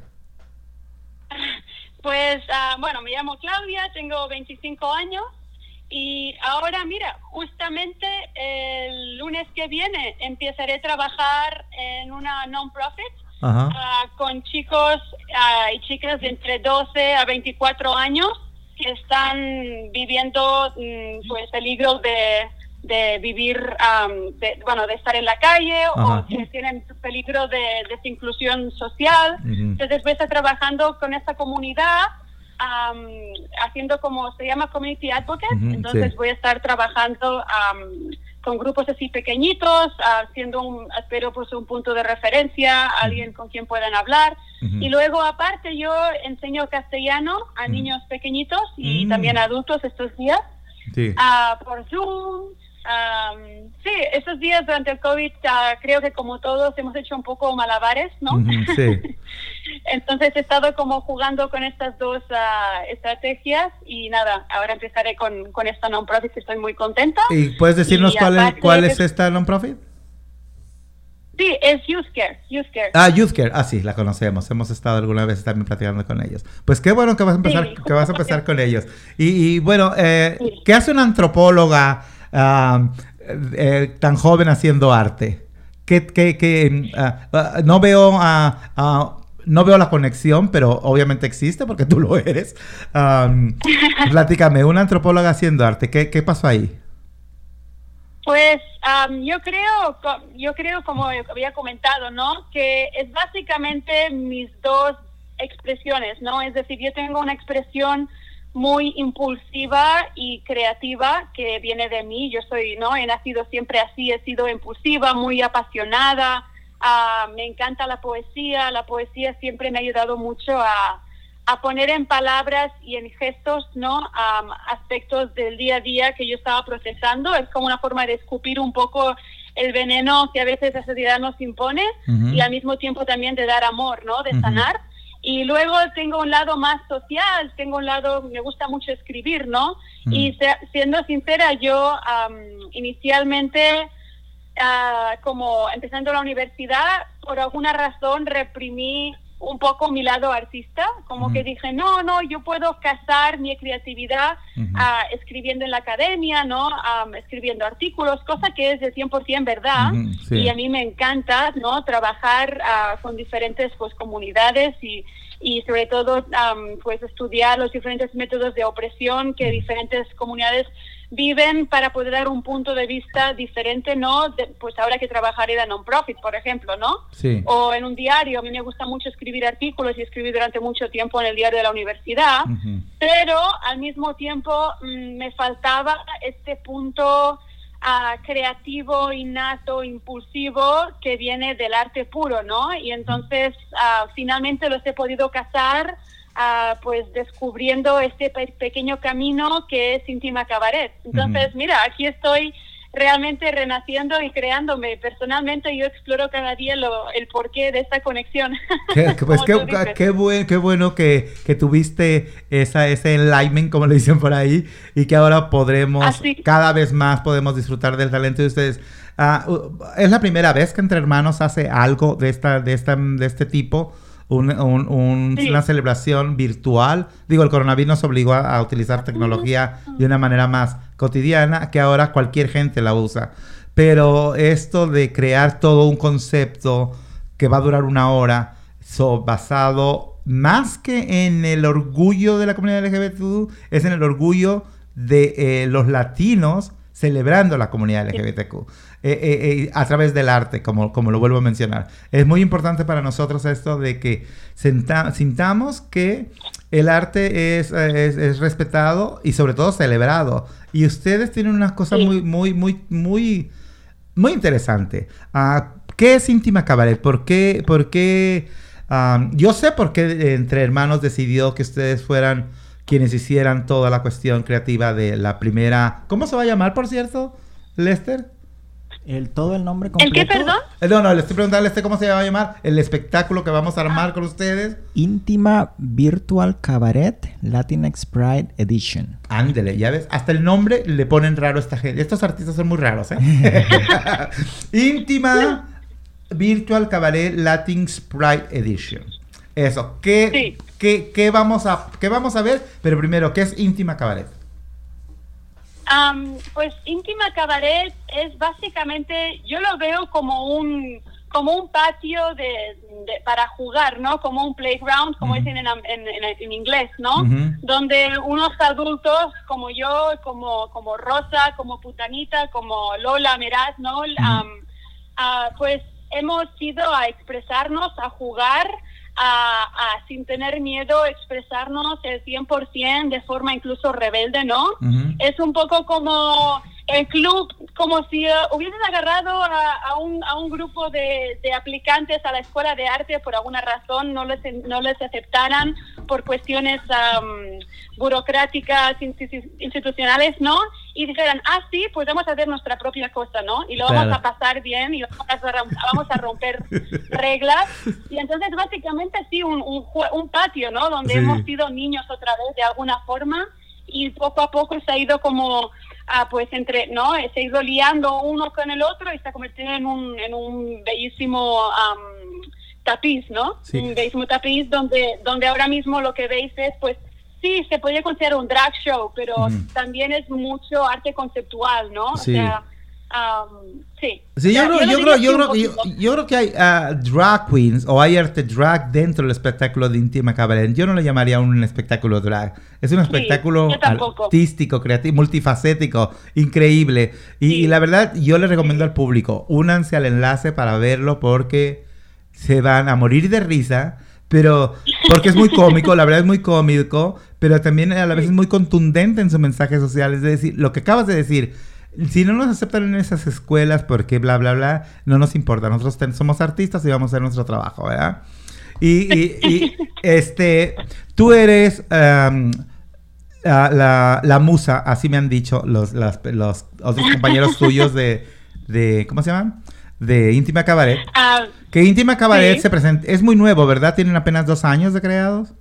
Pues, ah, bueno, me llamo Claudia, tengo 25 años y ahora, mira, justamente el lunes que viene empezaré a trabajar en una non-profit ah, con chicos ah, y chicas de entre 12 a 24 años que están viviendo mm, pues peligro de, de vivir, am, de, bueno, de estar en la calle Ajá. o que tienen peligro de desinclusión social. Entonces voy a estar trabajando con esta comunidad, am, haciendo como se llama Community Advocate. Entonces sí. voy a estar trabajando am, con grupos así pequeñitos, haciendo un, espero pues un punto de referencia, alguien con quien puedan hablar. Y luego aparte yo enseño castellano a niños pequeñitos y Mm. también a adultos estos días Sí. ah, por Zoom. Am, sí, estos días durante el COVID creo que como todos hemos hecho un poco malabares, ¿no? Sí. Entonces he estado como jugando con estas dos ah, estrategias y nada, ahora empezaré con, con esta non-profit que estoy muy contenta. ¿Y puedes decirnos Y cuál es, cuál esta non-profit? Sí, es Youth Care, Youth Care. Ah, Youth Care. Ah, sí, la conocemos. Hemos estado alguna vez también platicando con ellos. Pues qué bueno que vas a empezar, Sí, que vas a empezar con ellos. Y, y, bueno, eh, Sí. ¿qué hace una antropóloga ah, eh, tan joven haciendo arte? ¿Qué, qué- qué, ah, no veo ah, no veo la conexión, pero obviamente existe porque tú lo eres. Am, platícame, una antropóloga haciendo arte. ¿Qué, qué pasó ahí? Pues am, yo creo, yo creo como había comentado, ¿no? Que es básicamente mis dos expresiones, ¿no? Es decir, yo tengo una expresión muy impulsiva y creativa que viene de mí. Yo soy, ¿no? He nacido siempre así, he sido impulsiva, muy apasionada. ah, me encanta la poesía. La poesía siempre me ha ayudado mucho a, a poner en palabras y en gestos, ¿no? Am, aspectos del día a día que yo estaba procesando. Es como una forma de escupir un poco el veneno que a veces la sociedad nos impone Ujú. y al mismo tiempo también de dar amor, ¿no? De sanar. Y luego tengo un lado más social, tengo un lado, me gusta mucho escribir, ¿no? Y se- siendo sincera, yo am, inicialmente, ah, como empezando la universidad, por alguna razón reprimí un poco mi lado artista, como que dije, no, no, yo puedo casar mi creatividad ah, escribiendo en la academia, ¿no? Am, escribiendo artículos, cosa que es de 100% verdad. Sí. Y a mí me encanta, ¿no? Trabajar ah, con diferentes pues, comunidades y, y sobre todo am, pues estudiar los diferentes métodos de opresión que diferentes comunidades viven para poder dar un punto de vista diferente, ¿no? De- pues ahora que trabajaré de non-profit, por ejemplo, ¿no? Sí. O en un diario, a mí me gusta mucho escribir artículos y escribir durante mucho tiempo en el diario de la universidad, pero al mismo tiempo mm, me faltaba este punto ah, creativo, innato, impulsivo que viene del arte puro, ¿no? Y entonces ah, finalmente los he podido casar, ah, pues descubriendo este pe- pequeño camino que es Íntima Cabaret. Entonces, mira, aquí estoy realmente renaciendo y creándome. Personalmente yo exploro cada día lo, el porqué de esta conexión. Qué- que- pues qué, buen- qué bueno que, que tuviste esa, ese enlightenment, como le dicen por ahí, y que ahora podremos, Así. cada vez más podemos disfrutar del talento de ustedes. Ah, u- ¿Es la primera vez que Entre Hermanos hace algo de, esta, de, esta, de este tipo? Un- un- un- Sí. Una celebración virtual. Digo, el coronavirus nos obligó a, a utilizar tecnología de una manera más cotidiana, que ahora cualquier gente la usa. Pero esto de crear todo un concepto que va a durar una hora, so, basado más que en el orgullo de la comunidad LGBTQ, es en el orgullo de eh, los latinos celebrando la comunidad LGBTQ eh, eh, eh, a través del arte, como, como lo vuelvo a mencionar. Es muy importante para nosotros esto de que sintamos que el arte es, es, es respetado y sobre todo celebrado. Y ustedes tienen unas cosas Sí. muy, muy, muy, muy, muy interesante. Ah, ¿Qué es Íntima Cabaret? ¿Por qué? Por qué ah, yo sé por qué Entre Hermanos decidió que ustedes fueran quienes hicieran toda la cuestión creativa de la primera... ¿Cómo se va a llamar, por cierto, Lester? El, todo el nombre ¿El completo. qué, perdón? Eh, No, no, le estoy preguntando a Lester cómo se va a llamar el espectáculo que vamos a armar con ustedes. Íntima Virtual Cabaret Latinx Pride Edition. Ándele, ya ves, hasta el nombre le ponen raro a esta gente. Estos artistas son muy raros, ¿eh? Íntima Virtual Cabaret Latin Sprite Edition. Eso, ¿qué, Sí. qué, qué vamos a, ¿qué vamos a ver? Pero primero, ¿qué es Íntima Cabaret? Am, pues íntima cabaret es básicamente, yo lo veo como un como un patio de, de- para jugar, ¿no? Como un playground, como Ujú. dicen en, en- en- en inglés, ¿no? Donde unos adultos como yo, como como Rosa, como Putanita, como Lola Meraz, ¿no? Am, ah, pues hemos ido a expresarnos, a jugar, a, a, sin tener miedo expresarnos el 100% de forma incluso rebelde, ¿no? Es un poco como el club, como si eh, hubiesen agarrado a, a un, a un grupo de, de aplicantes a la escuela de arte por alguna razón, no les, no les aceptaran por cuestiones am, burocráticas, institu- institucionales, ¿no? Y dijeran, ah, sí, pues vamos a hacer nuestra propia cosa, ¿no? Y lo vamos Claro. a pasar bien y vamos a, vamos a romper reglas. Y entonces, básicamente, sí, un, un, patio, ¿no? Donde Sí. hemos sido niños otra vez de alguna forma y poco a poco se ha ido como ah, pues entre no se ha ido liando uno con el otro y se ha convertido en un en un bellísimo am, tapiz no Sí. un bellísimo tapiz donde donde ahora mismo lo que veis es pues sí se podría considerar un drag show pero también es mucho arte conceptual no Sí. o sea am, sí Sí, yo Ya, creo, lo yo creo, yo creo, yo, poquito. yo creo que hay ah, drag queens o hay arte drag dentro del espectáculo de Íntima Cabaret. Yo no le llamaría un espectáculo drag. Es un espectáculo artístico, creativo, multifacético, increíble. Y, Sí. y la verdad, yo le recomiendo al público, únanse al enlace para verlo porque se van a morir de risa. Pero, porque es muy cómico, la verdad es muy cómico, pero también a la vez es muy contundente en su mensaje social. Es decir, lo que acabas de decir, si no nos aceptan en esas escuelas porque bla, bla, bla, no nos importa. Nosotros ten- somos artistas y vamos a hacer nuestro trabajo, ¿verdad? Y, y- y, este, tú eres ah, la, la musa, así me han dicho los, las- los otros compañeros tuyos de, de, ¿cómo se llaman? De Íntima Cabaret. Ah, Que Íntima Cabaret Sí. se presenta, es muy nuevo, ¿verdad? Tienen apenas dos años de creados.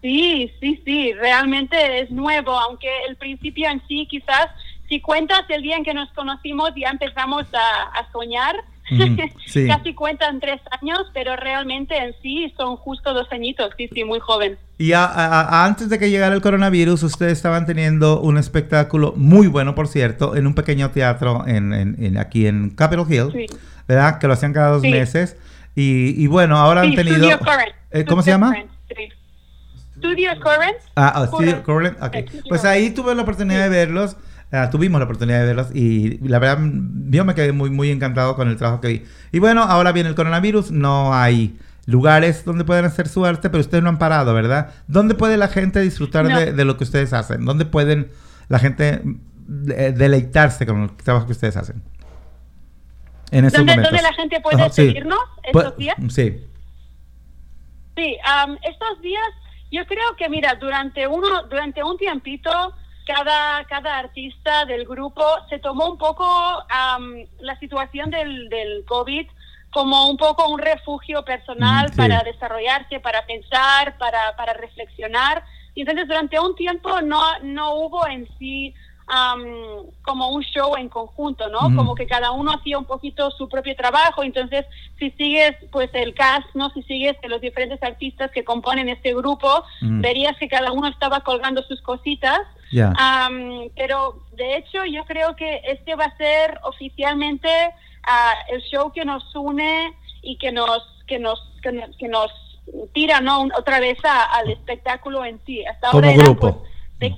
Sí, sí, sí, realmente es nuevo, aunque el principio en sí quizás, si cuentas el día en que nos conocimos, ya empezamos a, a soñar, sí. casi cuentan tres años, pero realmente en sí son justo dos añitos, sí, sí, muy joven. Y a- a- antes de que llegara el coronavirus, ustedes estaban teniendo un espectáculo muy bueno, por cierto, en un pequeño teatro en, en- en- aquí en Capitol Hill, Sí. ¿verdad? Que lo hacían cada dos Sí. meses. Y, y bueno, ahora han tenido... Studio Current. Eh, ¿Cómo se llama? Current. Studio Current. Ah, ah, Studio Current. Current, ok. Studio Pues ahí tuve la oportunidad de verlos, ah, tuvimos la oportunidad de verlos y la verdad yo me quedé muy, muy encantado con el trabajo que vi. Y bueno, ahora viene el coronavirus, no hay lugares donde puedan hacer su arte, pero ustedes no han parado, ¿verdad? ¿Dónde puede la gente disfrutar No. de, de lo que ustedes hacen? ¿Dónde pueden la gente de- deleitarse con el trabajo que ustedes hacen? En estos ¿Dónde, dónde la gente puede sí. seguirnos Pu- estos días? Sí. Sí, am, estos días yo creo que mira, durante uno durante un tiempito cada, cada artista del grupo se tomó un poco am, la situación del, del COVID como un poco un refugio personal Mm, sí. para desarrollarse, para pensar, para, para reflexionar. Y entonces durante un tiempo no, no hubo en sí am, como un show en conjunto, ¿no? Ujú. Como que cada uno hacía un poquito su propio trabajo. Entonces, si sigues pues el cast, ¿no? Si sigues los diferentes artistas que componen este grupo, Ujú. verías que cada uno estaba colgando sus cositas. Am, pero de hecho yo creo que este va a ser oficialmente ah, el show que nos une y que nos que nos que nos, que nos tira no otra vez a- al espectáculo en sí. Hasta Como ahora grupo. pues.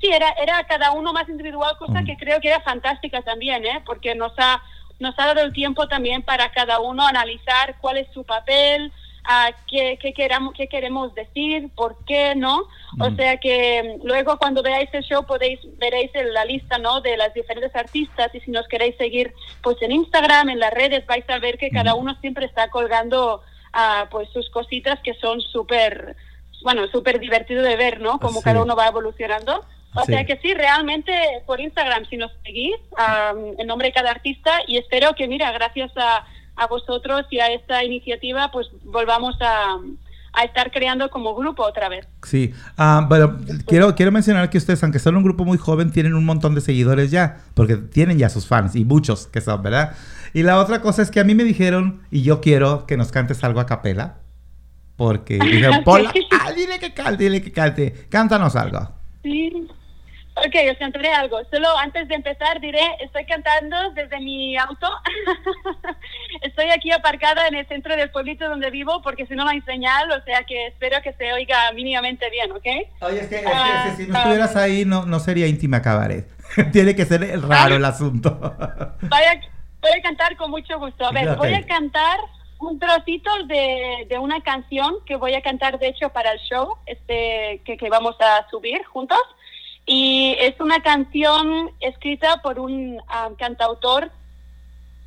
Sí, era era cada uno más individual, cosa Mm. que creo que era fantástica también, ¿eh? Porque nos ha nos ha dado el tiempo también para cada uno analizar cuál es su papel, a qué, qué, queramos, qué queremos decir, por qué, ¿no? O Mm. sea que mm, luego cuando veáis el show podéis veréis la lista, ¿no? De las diferentes artistas y si nos queréis seguir pues en Instagram, en las redes, vais a ver que cada Mm. uno siempre está colgando ah, pues sus cositas que son súper, bueno, súper divertido de ver, ¿no? Como Sí. cada uno va evolucionando. O Sí. sea que sí, realmente por Instagram, si nos seguís, am, el nombre de cada artista, y espero que, mira, gracias a, a vosotros y a esta iniciativa, pues volvamos a, a estar creando como grupo otra vez. Sí, Ah, pero quiero, quiero mencionar que ustedes, aunque son un grupo muy joven, tienen un montón de seguidores ya, porque tienen ya sus fans, y muchos que son, ¿verdad? Y la otra cosa es que a mí me dijeron, y yo quiero que nos cantes algo a capela, porque dijeron, Pola, ah, dile que cante, dile que cante, cántanos algo. Sí. Ok, os cantaré algo. Solo antes de empezar diré, estoy cantando desde mi auto. estoy aquí aparcada en el centro del pueblito donde vivo porque si no no hay señal, o sea que espero que se oiga mínimamente bien, ¿ok? Oye, es que, es que- Ah, es que si no ah. estuvieras ahí, no, no sería íntima cabaret. Tiene que ser raro el asunto. Voy a, voy a cantar con mucho gusto. A ver, voy a cantar un trocito de, de una canción que voy a cantar, de hecho, para el show este que, que vamos a subir juntos. Y es una canción escrita por un ah, cantautor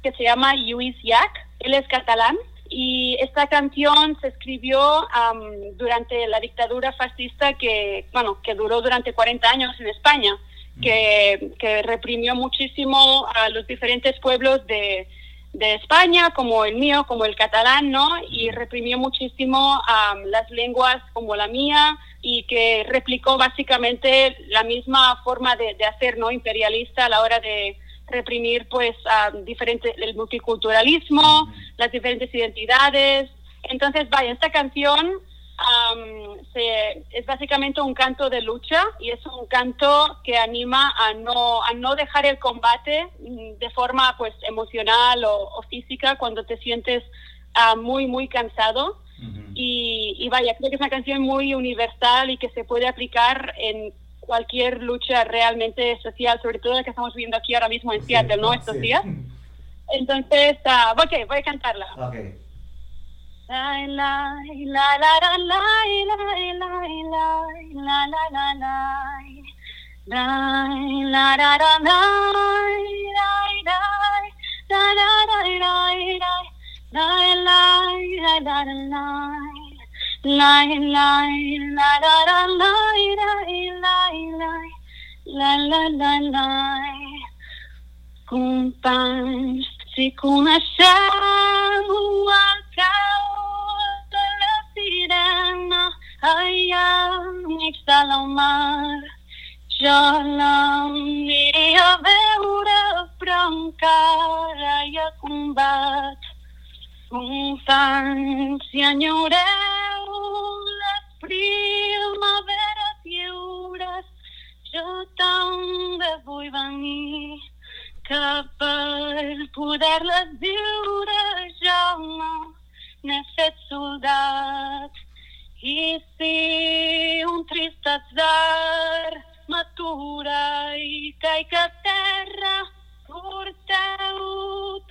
que se llama Lluís Llach. Él es catalán. Y esta canción se escribió am, durante la dictadura fascista que, bueno, que duró durante 40 años en España, que, que reprimió muchísimo a los diferentes pueblos de, de España, como el mío, como el catalán, ¿no? Y reprimió muchísimo am, las lenguas como la mía y que replicó básicamente la misma forma de, hacer, ¿no? Imperialista a la hora de reprimir, pues, a el multiculturalismo, las diferentes identidades. Entonces, vaya, esta canción am, se- es básicamente un canto de lucha y es un canto que anima a no, a no dejar el combate mm, de forma pues emocional o, física cuando te sientes ah, muy, muy cansado. Y, y vaya, creo que es una canción muy universal y que se puede aplicar en cualquier lucha realmente social, sobre todo la que estamos viendo aquí ahora mismo en Seattle, ¿no? Estos Sí. días. Entonces, ah, ok, voy a cantarla. Ok. La la la la la la la la la la la la la La la la la la la la la la la la la La la la la la la La la la la la la la la la la la Companys, si coneixem el cau de la sirena allà enmig de la mar, jo l'aniria a veure però encara hi ha combat. Si enyoreu les primaveres lliures, jo també vull venir que per poder-les viure jo no n'he fet soldat. I si un trist atzar m'atura i caic a terra, porteu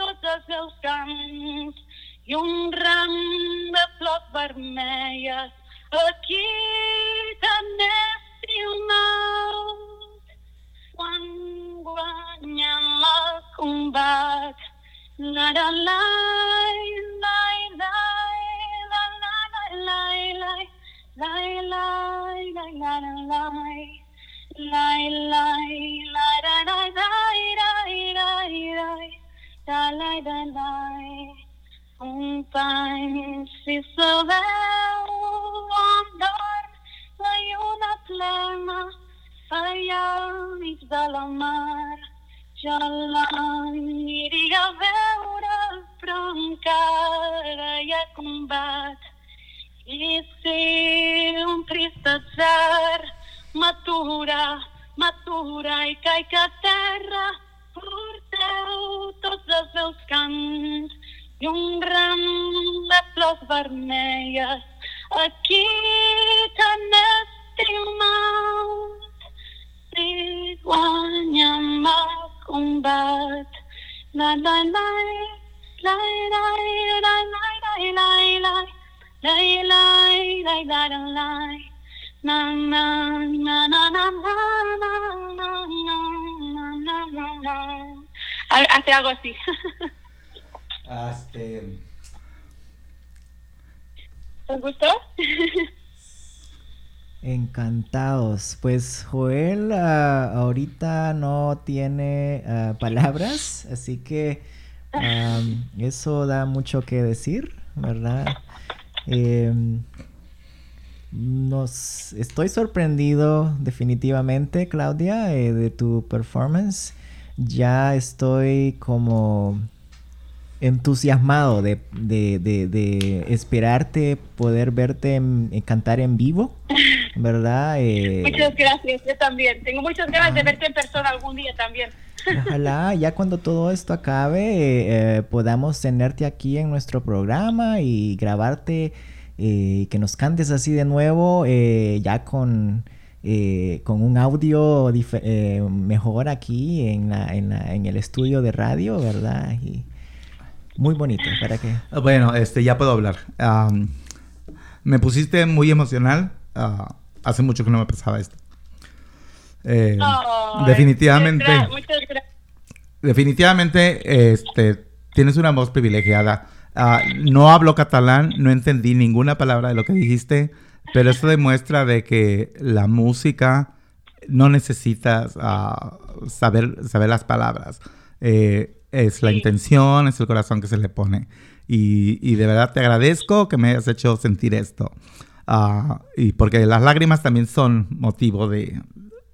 tots els meus cants Jongrande blad vermeia, aquita nesse mal. Quando anhama combat, la la la la la la la la la la la la la la lai lai lai da da da da da da da da la país si se veu andar la lluna plena allà al mig de la mar. Jo l'aniria a veure, però encara hi ha combat. I si un trist atzar m'atura, m'atura i caic a terra, porteu tots els meus cants i un ram de flors vermelles aquí tan estimat. Si guanyem el combat, la la la la la la la la la la lay, lay, lay, lay, lay. Na, na, na, na, na, na, na, na, na, na, na, na. Ha- Hace algo así. Este, ¿Os gustó? Encantados. Pues Joel ah, ahorita no tiene ah, palabras, así que eso da mucho que decir, ¿verdad? Em, nos estoy sorprendido definitivamente, Claudia, eh, de tu performance. Ya estoy como entusiasmado de, de- de- de esperarte poder verte en- en cantar en vivo, ¿verdad? Eh, Muchas gracias, yo también. Tengo muchas ganas de verte en persona algún día también. Ojalá ya cuando todo esto acabe eh, eh, podamos tenerte aquí en nuestro programa y grabarte eh, que nos cantes así de nuevo eh, ya con, eh, con un audio eh, mejor aquí en, la- en, la- en el estudio de radio, ¿verdad? Y muy bonito, para que... Bueno, este, ya puedo hablar. Me pusiste muy emocional. Ah, hace mucho que no me pasaba esto. Eh, Oh, definitivamente, Muchas gracias. definitivamente, este, tienes una voz privilegiada. Ah, no hablo catalán, no entendí ninguna palabra de lo que dijiste, pero eso demuestra de que la música no necesitas ah, saber, saber las palabras. Eh, es la Sí. intención, es el corazón que se le pone. Y, y de verdad te agradezco que me hayas hecho sentir esto. Ah, y porque las lágrimas también son motivo de,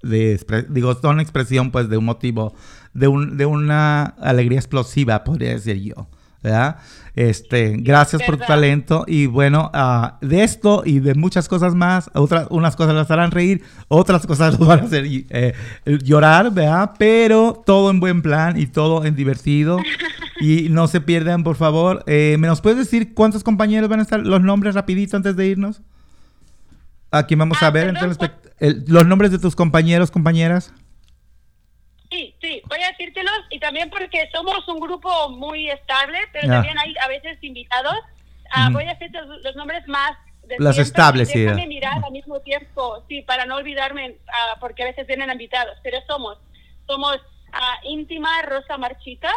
de digo, son expresión pues de un motivo, de, un, de una alegría explosiva, podría decir yo. ¿Verdad? Este, gracias por tu talento y bueno, ah, de esto y de muchas cosas más, otras, unas cosas las harán reír, otras cosas los van a hacer eh, llorar, ¿verdad? Pero todo en buen plan y todo en divertido y no se pierdan, por favor. Eh, ¿Me nos puedes decir cuántos compañeros van a estar, los nombres rapidito antes de irnos? Aquí vamos Ah, a ver entre el los nombres de tus compañeros, compañeras. Sí, sí, voy a y también porque somos un grupo muy estable, pero también hay a veces invitados. Ah, Ujú. Voy a decirte los, los nombres más y sí. Déjame mirar al mismo tiempo, sí, para no olvidarme, ah, porque a veces vienen invitados. Pero somos, somos ah, íntima Rosa Marchita,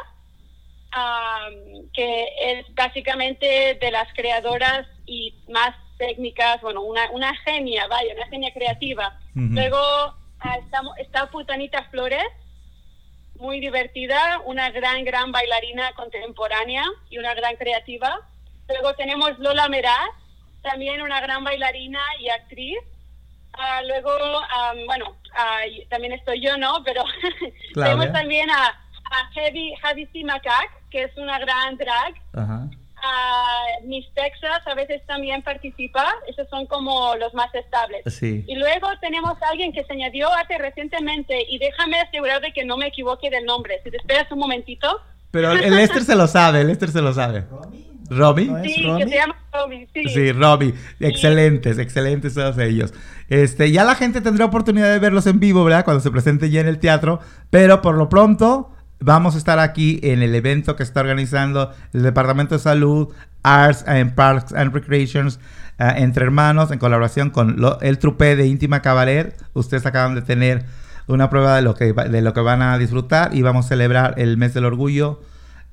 ah, que es básicamente de las creadoras y más técnicas, bueno, una, una genia, vaya, una genia creativa. Ujú. Luego estamos, está Putanita Flores, muy divertida, una gran, gran bailarina contemporánea y una gran creativa. Luego tenemos Lola Meraz, también una gran bailarina y actriz. Ah, luego, am, bueno, y también estoy yo, ¿no? Pero tenemos también a, a Heavy, Javi C. Macac, que es una gran drag. Ajá. A Miss Texas a veces también participa. Esos son como los más estables. Sí. Y luego tenemos a alguien que se añadió hace recientemente y déjame asegurar de que no me equivoque del nombre. Si te esperas un momentito. Pero el Lester se lo sabe, el Lester se lo sabe. ¿Robbie? ¿No Sí, Romy? que se llama sí. Sí, Robbie. Excelentes, excelentes todos ellos. Este, ya la gente tendrá oportunidad de verlos en vivo, ¿verdad? Cuando se presente ya en el teatro. Pero por lo pronto, vamos a estar aquí en el evento que está organizando el Departamento de Salud, Arts and Parks and Recreations, eh, entre hermanos, en colaboración con lo- el Trupé de Íntima Cabaret. Ustedes acaban de tener una prueba de lo que, va- de lo que van a disfrutar y vamos a celebrar el mes del orgullo.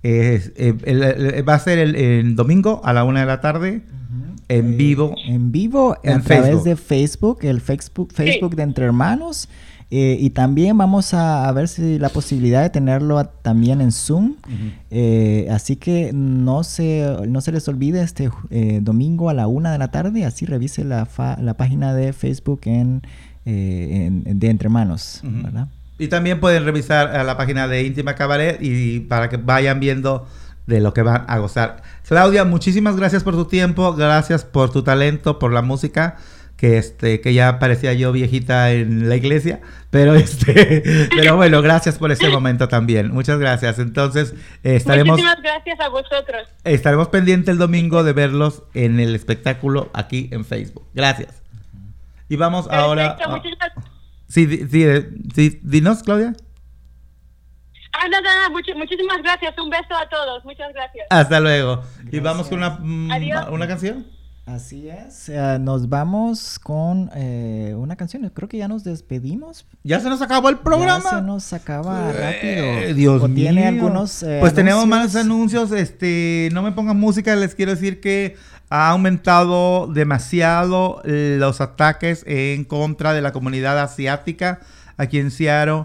Es- eh, el- el- va a ser el, el domingo a la una de la tarde en vivo. En vivo, En a través Facebook. de Facebook, el Facebook, Facebook de Entre Hermanos. Eh, y también vamos a, a ver si la posibilidad de tenerlo a- también en Zoom. Eh, así que no se, no se les olvide este eh, domingo a la una de la tarde. Así revise la, fa- la página de Facebook en, eh, en- de Entre Manos. Ujú. ¿verdad? Y también pueden revisar a la página de Íntima Cabaret y para que vayan viendo de lo que van a gozar. Claudia, muchísimas gracias por tu tiempo, gracias por tu talento, por la música, que este, que ya parecía yo viejita en la iglesia, pero este, pero bueno, gracias por este momento también. Muchas gracias. Entonces, eh, estaremos Muchísimas gracias a vosotros. estaremos pendientes el domingo de verlos en el espectáculo aquí en Facebook. Gracias. Y vamos ahora. Perfecto, a- muchísimas Sí, eh, sí, dinos, Claudia. Ah, nada, nada, muchísimas gracias. Un beso a todos. Muchas gracias. Hasta luego. Y vamos con una, mm, Adiós. una canción. Así es. Eh, nos vamos con eh, una canción. Creo que ya nos despedimos. Ya se nos acabó el programa. Ya se nos acaba rápido. Eh, Dios ¿O mío. tiene algunos eh, pues tenemos más anuncios? anuncios. Este, no me pongan música. Les quiero decir que ha aumentado demasiado eh, los ataques en contra de la comunidad asiática aquí en Seattle.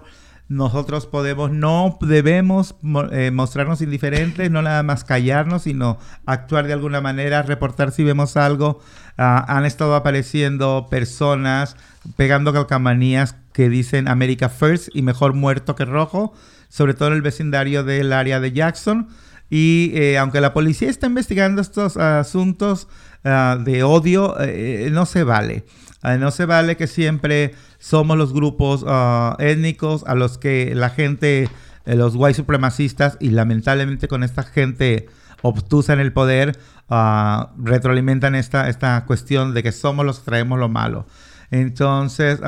Nosotros podemos, no debemos mo- eh, mostrarnos indiferentes, no nada más callarnos, sino actuar de alguna manera, reportar si vemos algo. Ah, han estado apareciendo personas pegando calcamanías que dicen America First y mejor muerto que rojo, sobre todo en el vecindario del área de Jackson. Y eh, aunque la policía está investigando estos asuntos ah, de odio, eh, no se vale. Ah, no se vale que siempre somos los grupos ah, étnicos a los que la gente, eh, los white supremacistas, y lamentablemente con esta gente obtusa en el poder, ah, retroalimentan esta, esta cuestión de que somos los que traemos lo malo. Entonces,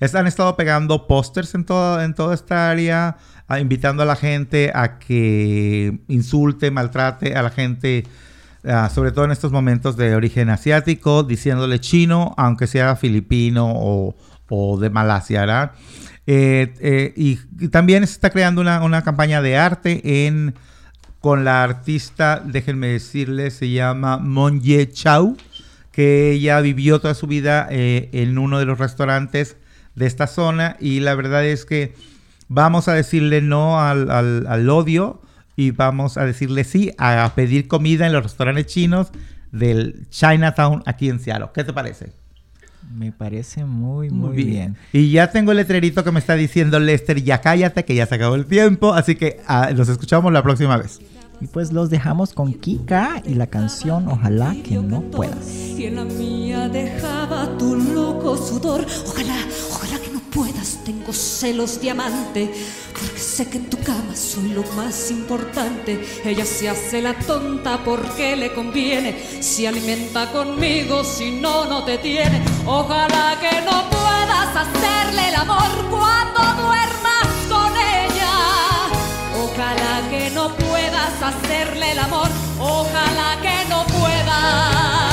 es- han estado pegando pósters en, en toda esta área, invitando a la gente a que insulte, maltrate a la gente, ah, sobre todo en estos momentos de origen asiático, diciéndole chino, aunque sea filipino o, de Malasia, ¿verdad? Eh, eh, y, también se está creando una, una campaña de arte en con la artista, déjenme decirles, se llama Monye Chau, que ella vivió toda su vida eh, en uno de los restaurantes de esta zona y la verdad es que vamos a decirle no al, al- al odio y vamos a decirle sí a pedir comida en los restaurantes chinos del Chinatown aquí en Seattle. ¿Qué te parece? Me parece muy, muy, bien. Y ya tengo el letrerito que me está diciendo Lester, ya cállate, que ya se acabó el tiempo. Así que nos escuchamos la próxima vez. Y pues los dejamos con Kika y la canción Ojalá que no puedas. Y en la mía dejaba tu loco sudor. Ojalá, Tengo celos diamante. Porque sé que en tu cama soy lo más importante. Ella se hace la tonta porque le conviene. Se alimenta conmigo, si no, no te tiene. Ojalá que no puedas hacerle el amor cuando duermas con ella. Ojalá que no puedas hacerle el amor, ojalá que no puedas,